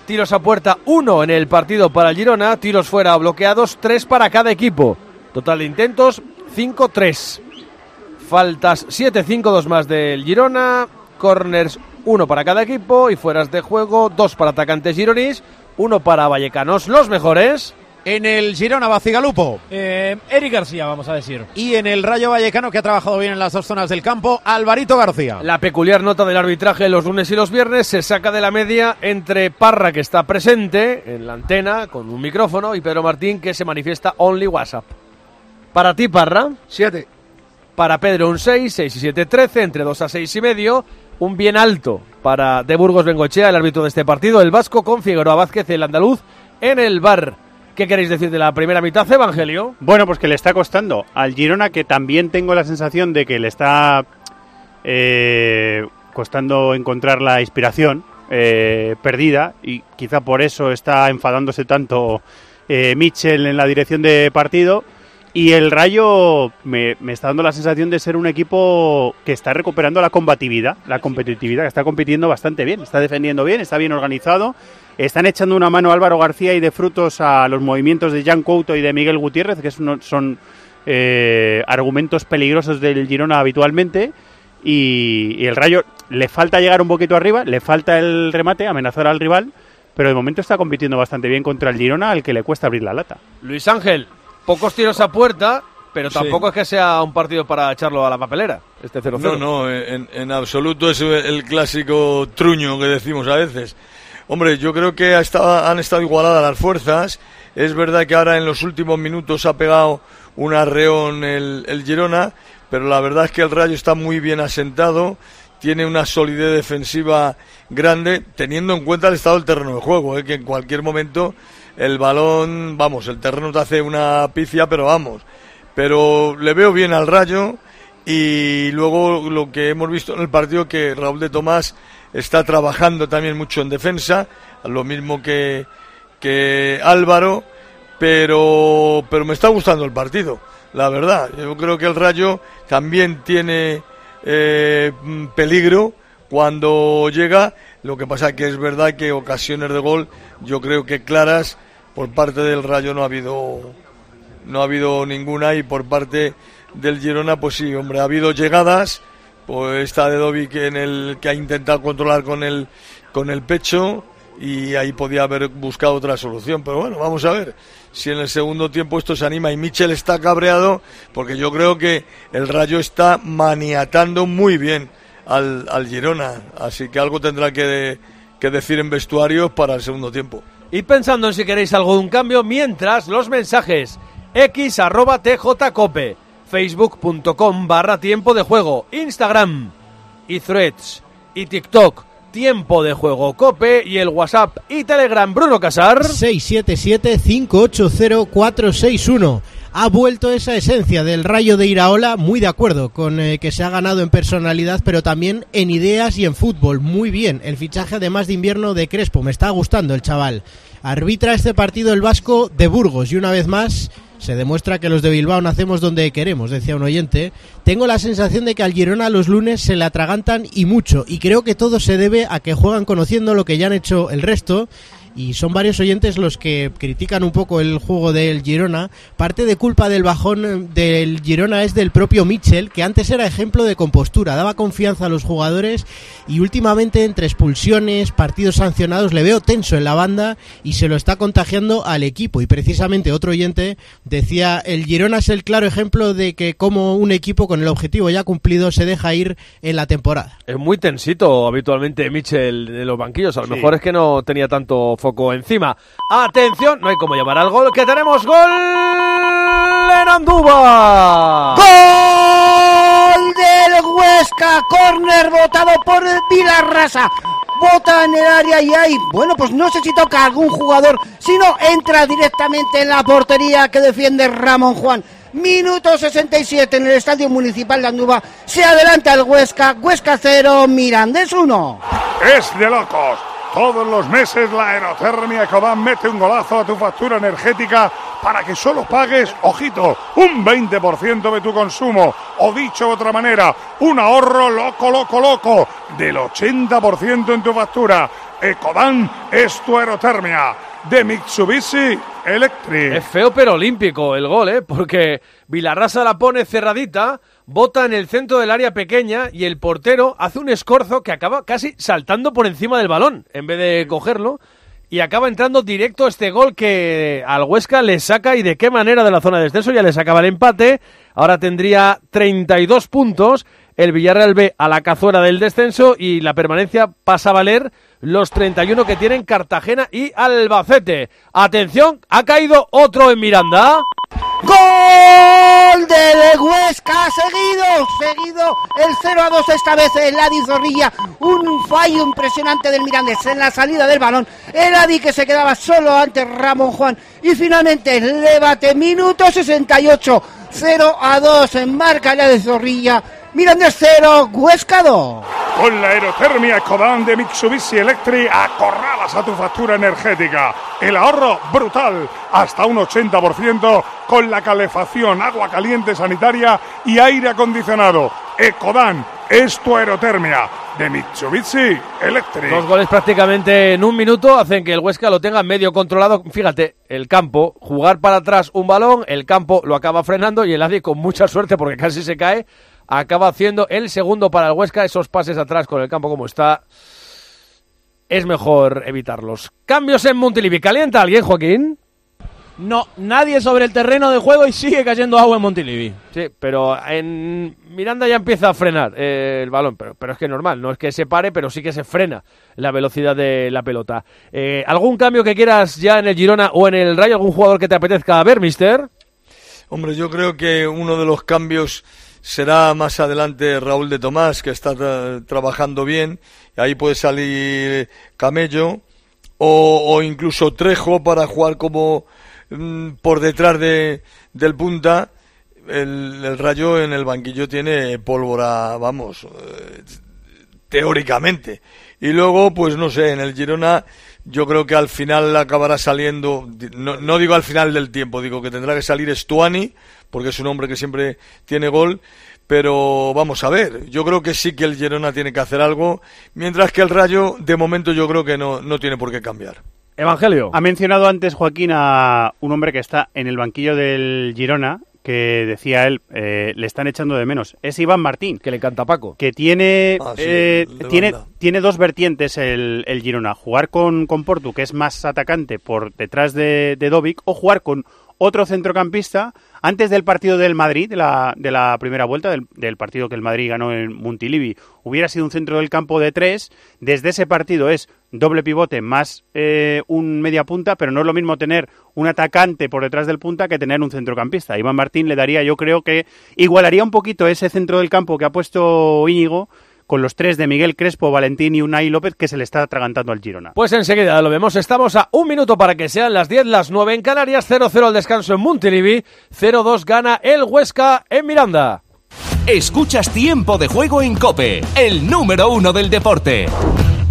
Tiros a puerta, 1 en el partido para el Girona. Tiros fuera bloqueados, 3 para cada equipo. Total de intentos, 5-3. Faltas 7-5, 2 más del Girona. Corners, 1 para cada equipo. Y fueras de juego, 2 para atacantes gironis, 1 para Vallecanos. Los mejores. En el Girona Bacigalupo. Eh, Eric García, vamos a decir. Y en el Rayo Vallecano, que ha trabajado bien en las dos zonas del campo, Alvarito García. La peculiar nota del arbitraje los lunes y los viernes se saca de la media entre Parra, que está presente en la antena con un micrófono, y Pedro Martín, que se manifiesta only WhatsApp. Para ti, Parra. 7. Para Pedro, un 6, 6 y 7, 13, entre 2 a 6 y medio. Un bien alto para De Burgos Bengochea, el árbitro de este partido, el vasco con Figueroa Vázquez, el andaluz, en el bar. ¿Qué queréis decir de la primera mitad, Evangelio? Bueno, pues que le está costando al Girona, que también tengo la sensación de que le está eh, costando encontrar la inspiración eh, perdida y quizá por eso está enfadándose tanto eh, Mitchell en la dirección de partido. Y el Rayo me, me, está dando la sensación de ser un equipo que está recuperando la combatividad, la competitividad, que está compitiendo bastante bien, está defendiendo bien, está bien organizado. Están echando una mano Álvaro García y de frutos a los movimientos de Jan Couto y de Miguel Gutiérrez, que son, son eh, argumentos peligrosos del Girona habitualmente. Y, y el Rayo le falta llegar un poquito arriba, le falta el remate, amenazar al rival, pero de momento está compitiendo bastante bien contra el Girona, al que le cuesta abrir la lata. Luis Ángel, pocos tiros a puerta, pero tampoco sí. es que sea un partido para echarlo a la papelera, este 0-0. No, no, en, en, absoluto es el clásico truño que decimos a veces. Hombre, yo creo que ha estado, han estado igualadas las fuerzas. Es verdad que ahora en los últimos minutos ha pegado un arreón el, el Girona, pero la verdad es que el Rayo está muy bien asentado, tiene una solidez defensiva grande, teniendo en cuenta el estado del terreno de juego, ¿eh? que en cualquier momento el balón, vamos, el terreno te hace una picia, pero vamos. Pero le veo bien al Rayo y luego lo que hemos visto en el partido que Raúl de Tomás está trabajando también mucho en defensa, lo mismo que, que Álvaro, pero, pero me está gustando el partido, la verdad. Yo creo que el Rayo también tiene eh, peligro cuando llega, lo que pasa que es verdad que ocasiones de gol, yo creo que claras por parte del Rayo no ha habido no ha habido ninguna y por parte del Girona pues sí, hombre, ha habido llegadas, pues está de Dovic en el que ha intentado controlar con el con el pecho y ahí podía haber buscado otra solución, pero bueno, vamos a ver si en el segundo tiempo esto se anima y Michel está cabreado porque yo creo que el Rayo está maniatando muy bien al, al Girona, así que algo tendrá que, que decir en vestuarios para el segundo tiempo. Y pensando en si queréis algo de un cambio, mientras los mensajes x arroba tjcope, facebook.com barra tiempo de juego, Instagram y threads y TikTok, tiempo de juego cope y el WhatsApp y Telegram Bruno Casar. 677-580-461. Ha vuelto esa esencia del rayo de Iraola, muy de acuerdo con eh, que se ha ganado en personalidad, pero también en ideas y en fútbol. Muy bien, el fichaje además de invierno de Crespo, me está gustando el chaval. Arbitra este partido el Vasco de Burgos y una vez más se demuestra que los de Bilbao nacemos donde queremos, decía un oyente. Tengo la sensación de que al Girona los lunes se le atragantan y mucho, y creo que todo se debe a que juegan conociendo lo que ya han hecho el resto y son varios oyentes los que critican un poco el juego del Girona. Parte de culpa del bajón del Girona es del propio Mitchell, que antes era ejemplo de compostura, daba confianza a los jugadores y últimamente entre expulsiones, partidos sancionados, le veo tenso en la banda y se lo está contagiando al equipo. Y precisamente otro oyente decía, el Girona es el claro ejemplo de que como un equipo con el objetivo ya cumplido se deja ir en la temporada. Es muy tensito habitualmente Mitchell en los banquillos, a lo Sí. mejor es que no tenía tanto foco encima. Atención, no hay como llamar al gol, que tenemos gol en Andúba. ¡Gol del Huesca! Corner votado por Vilarrasa. Bota en el área y hay, bueno, pues no sé si toca a algún jugador, sino entra directamente en la portería que defiende Ramón Juan. Minuto 67 en el Estadio Municipal de Andúba. Se adelanta el Huesca. Huesca 0, Mirandés 1. Es de locos. Todos los meses la aerotermia Ecodan mete un golazo a tu factura energética para que solo pagues, ojito, un 20% de tu consumo. O dicho de otra manera, un ahorro loco, loco, loco del 80% en tu factura. Ecodan es tu aerotermia. De Mitsubishi Electric. Es feo pero olímpico el gol, ¿eh? Porque Vilarrasa la pone cerradita, bota en el centro del área pequeña y el portero hace un escorzo que acaba casi saltando por encima del balón en vez de cogerlo y acaba entrando directo este gol que al Huesca le saca y de qué manera de la zona de descenso ya le sacaba el empate. Ahora tendría 32 puntos. El Villarreal B a la cazuela del descenso y la permanencia pasa a valer los 31 que tienen Cartagena y Albacete. Atención, ha caído otro en Miranda. Gol del Huesca, seguido, seguido el 0 a 2 esta vez el Adi Zorrilla, un fallo impresionante del Mirandés en la salida del balón, el Adi que se quedaba solo ante Ramón Juan. Y finalmente el debate, minuto 68, 0 a 2 en marca el Adi Zorrilla, Mirandés 0, Huesca 2. Con la aerotermia Ecodan de Mitsubishi Electric acorralas a tu factura energética. El ahorro brutal, hasta un 80% con la calefacción, agua caliente sanitaria y aire acondicionado. Ecodan es tu aerotermia de Mitsubishi Electric. Dos goles prácticamente en un minuto hacen que el Huesca lo tenga medio controlado. Fíjate, el campo, jugar para atrás un balón, el campo lo acaba frenando y el Adi con mucha suerte porque casi se cae, acaba haciendo el segundo para el Huesca. Esos pases atrás con el campo como está, es mejor evitarlos. Cambios en Montilivi. ¿Calienta alguien, Joaquín? No, nadie sobre el terreno de juego y sigue cayendo agua en Montilivi. Sí, pero en Miranda ya empieza a frenar eh, el balón, pero, pero es que es normal, no es que se pare, pero sí que se frena la velocidad de la pelota. Eh, ¿Algún cambio que quieras ya en el Girona o en el Rayo? ¿Algún jugador que te apetezca ver, mister? Hombre, yo creo que uno de los cambios será más adelante Raúl de Tomás, que está tra- trabajando bien. Ahí puede salir Camello o, incluso Trejo para jugar como mm, por detrás de, del punta. El, Rayo en el banquillo tiene pólvora, vamos, eh, teóricamente. Y luego, pues no sé, en el Girona yo creo que al final acabará saliendo, no, no digo al final del tiempo, digo que tendrá que salir Stuani, porque es un hombre que siempre tiene gol, pero vamos a ver, yo creo que sí que el Girona tiene que hacer algo, mientras que el Rayo, de momento yo creo que no, no tiene por qué cambiar. Evangelio. Ha mencionado antes Joaquín a un hombre que está en el banquillo del Girona, que decía él, eh, le están echando de menos. Es Iván Martín. Que le canta Paco. Que tiene, Ah, sí, eh, tiene, banda. tiene dos vertientes el, el Girona. Jugar con, con Portu, que es más atacante por detrás de, de Dovic, o jugar con otro centrocampista. Antes del partido del Madrid, de la, de la primera vuelta, del, partido que el Madrid ganó en Montilivi, hubiera sido un centro del campo de tres. Desde ese partido es doble pivote más eh, un media punta, pero no es lo mismo tener un atacante por detrás del punta que tener un centrocampista. Iván Martín le daría, yo creo que igualaría un poquito ese centro del campo que ha puesto Íñigo con los tres de Miguel Crespo, Valentín y Unai López que se le está atragantando al Girona. Pues enseguida lo vemos. Estamos a un minuto para que sean las 10, las 9 en Canarias, 0-0 al descanso en Montilivi, 0-2 gana el Huesca en Miranda. Escuchas tiempo de juego en Cope, el número uno del deporte.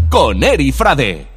Con Eri Frade.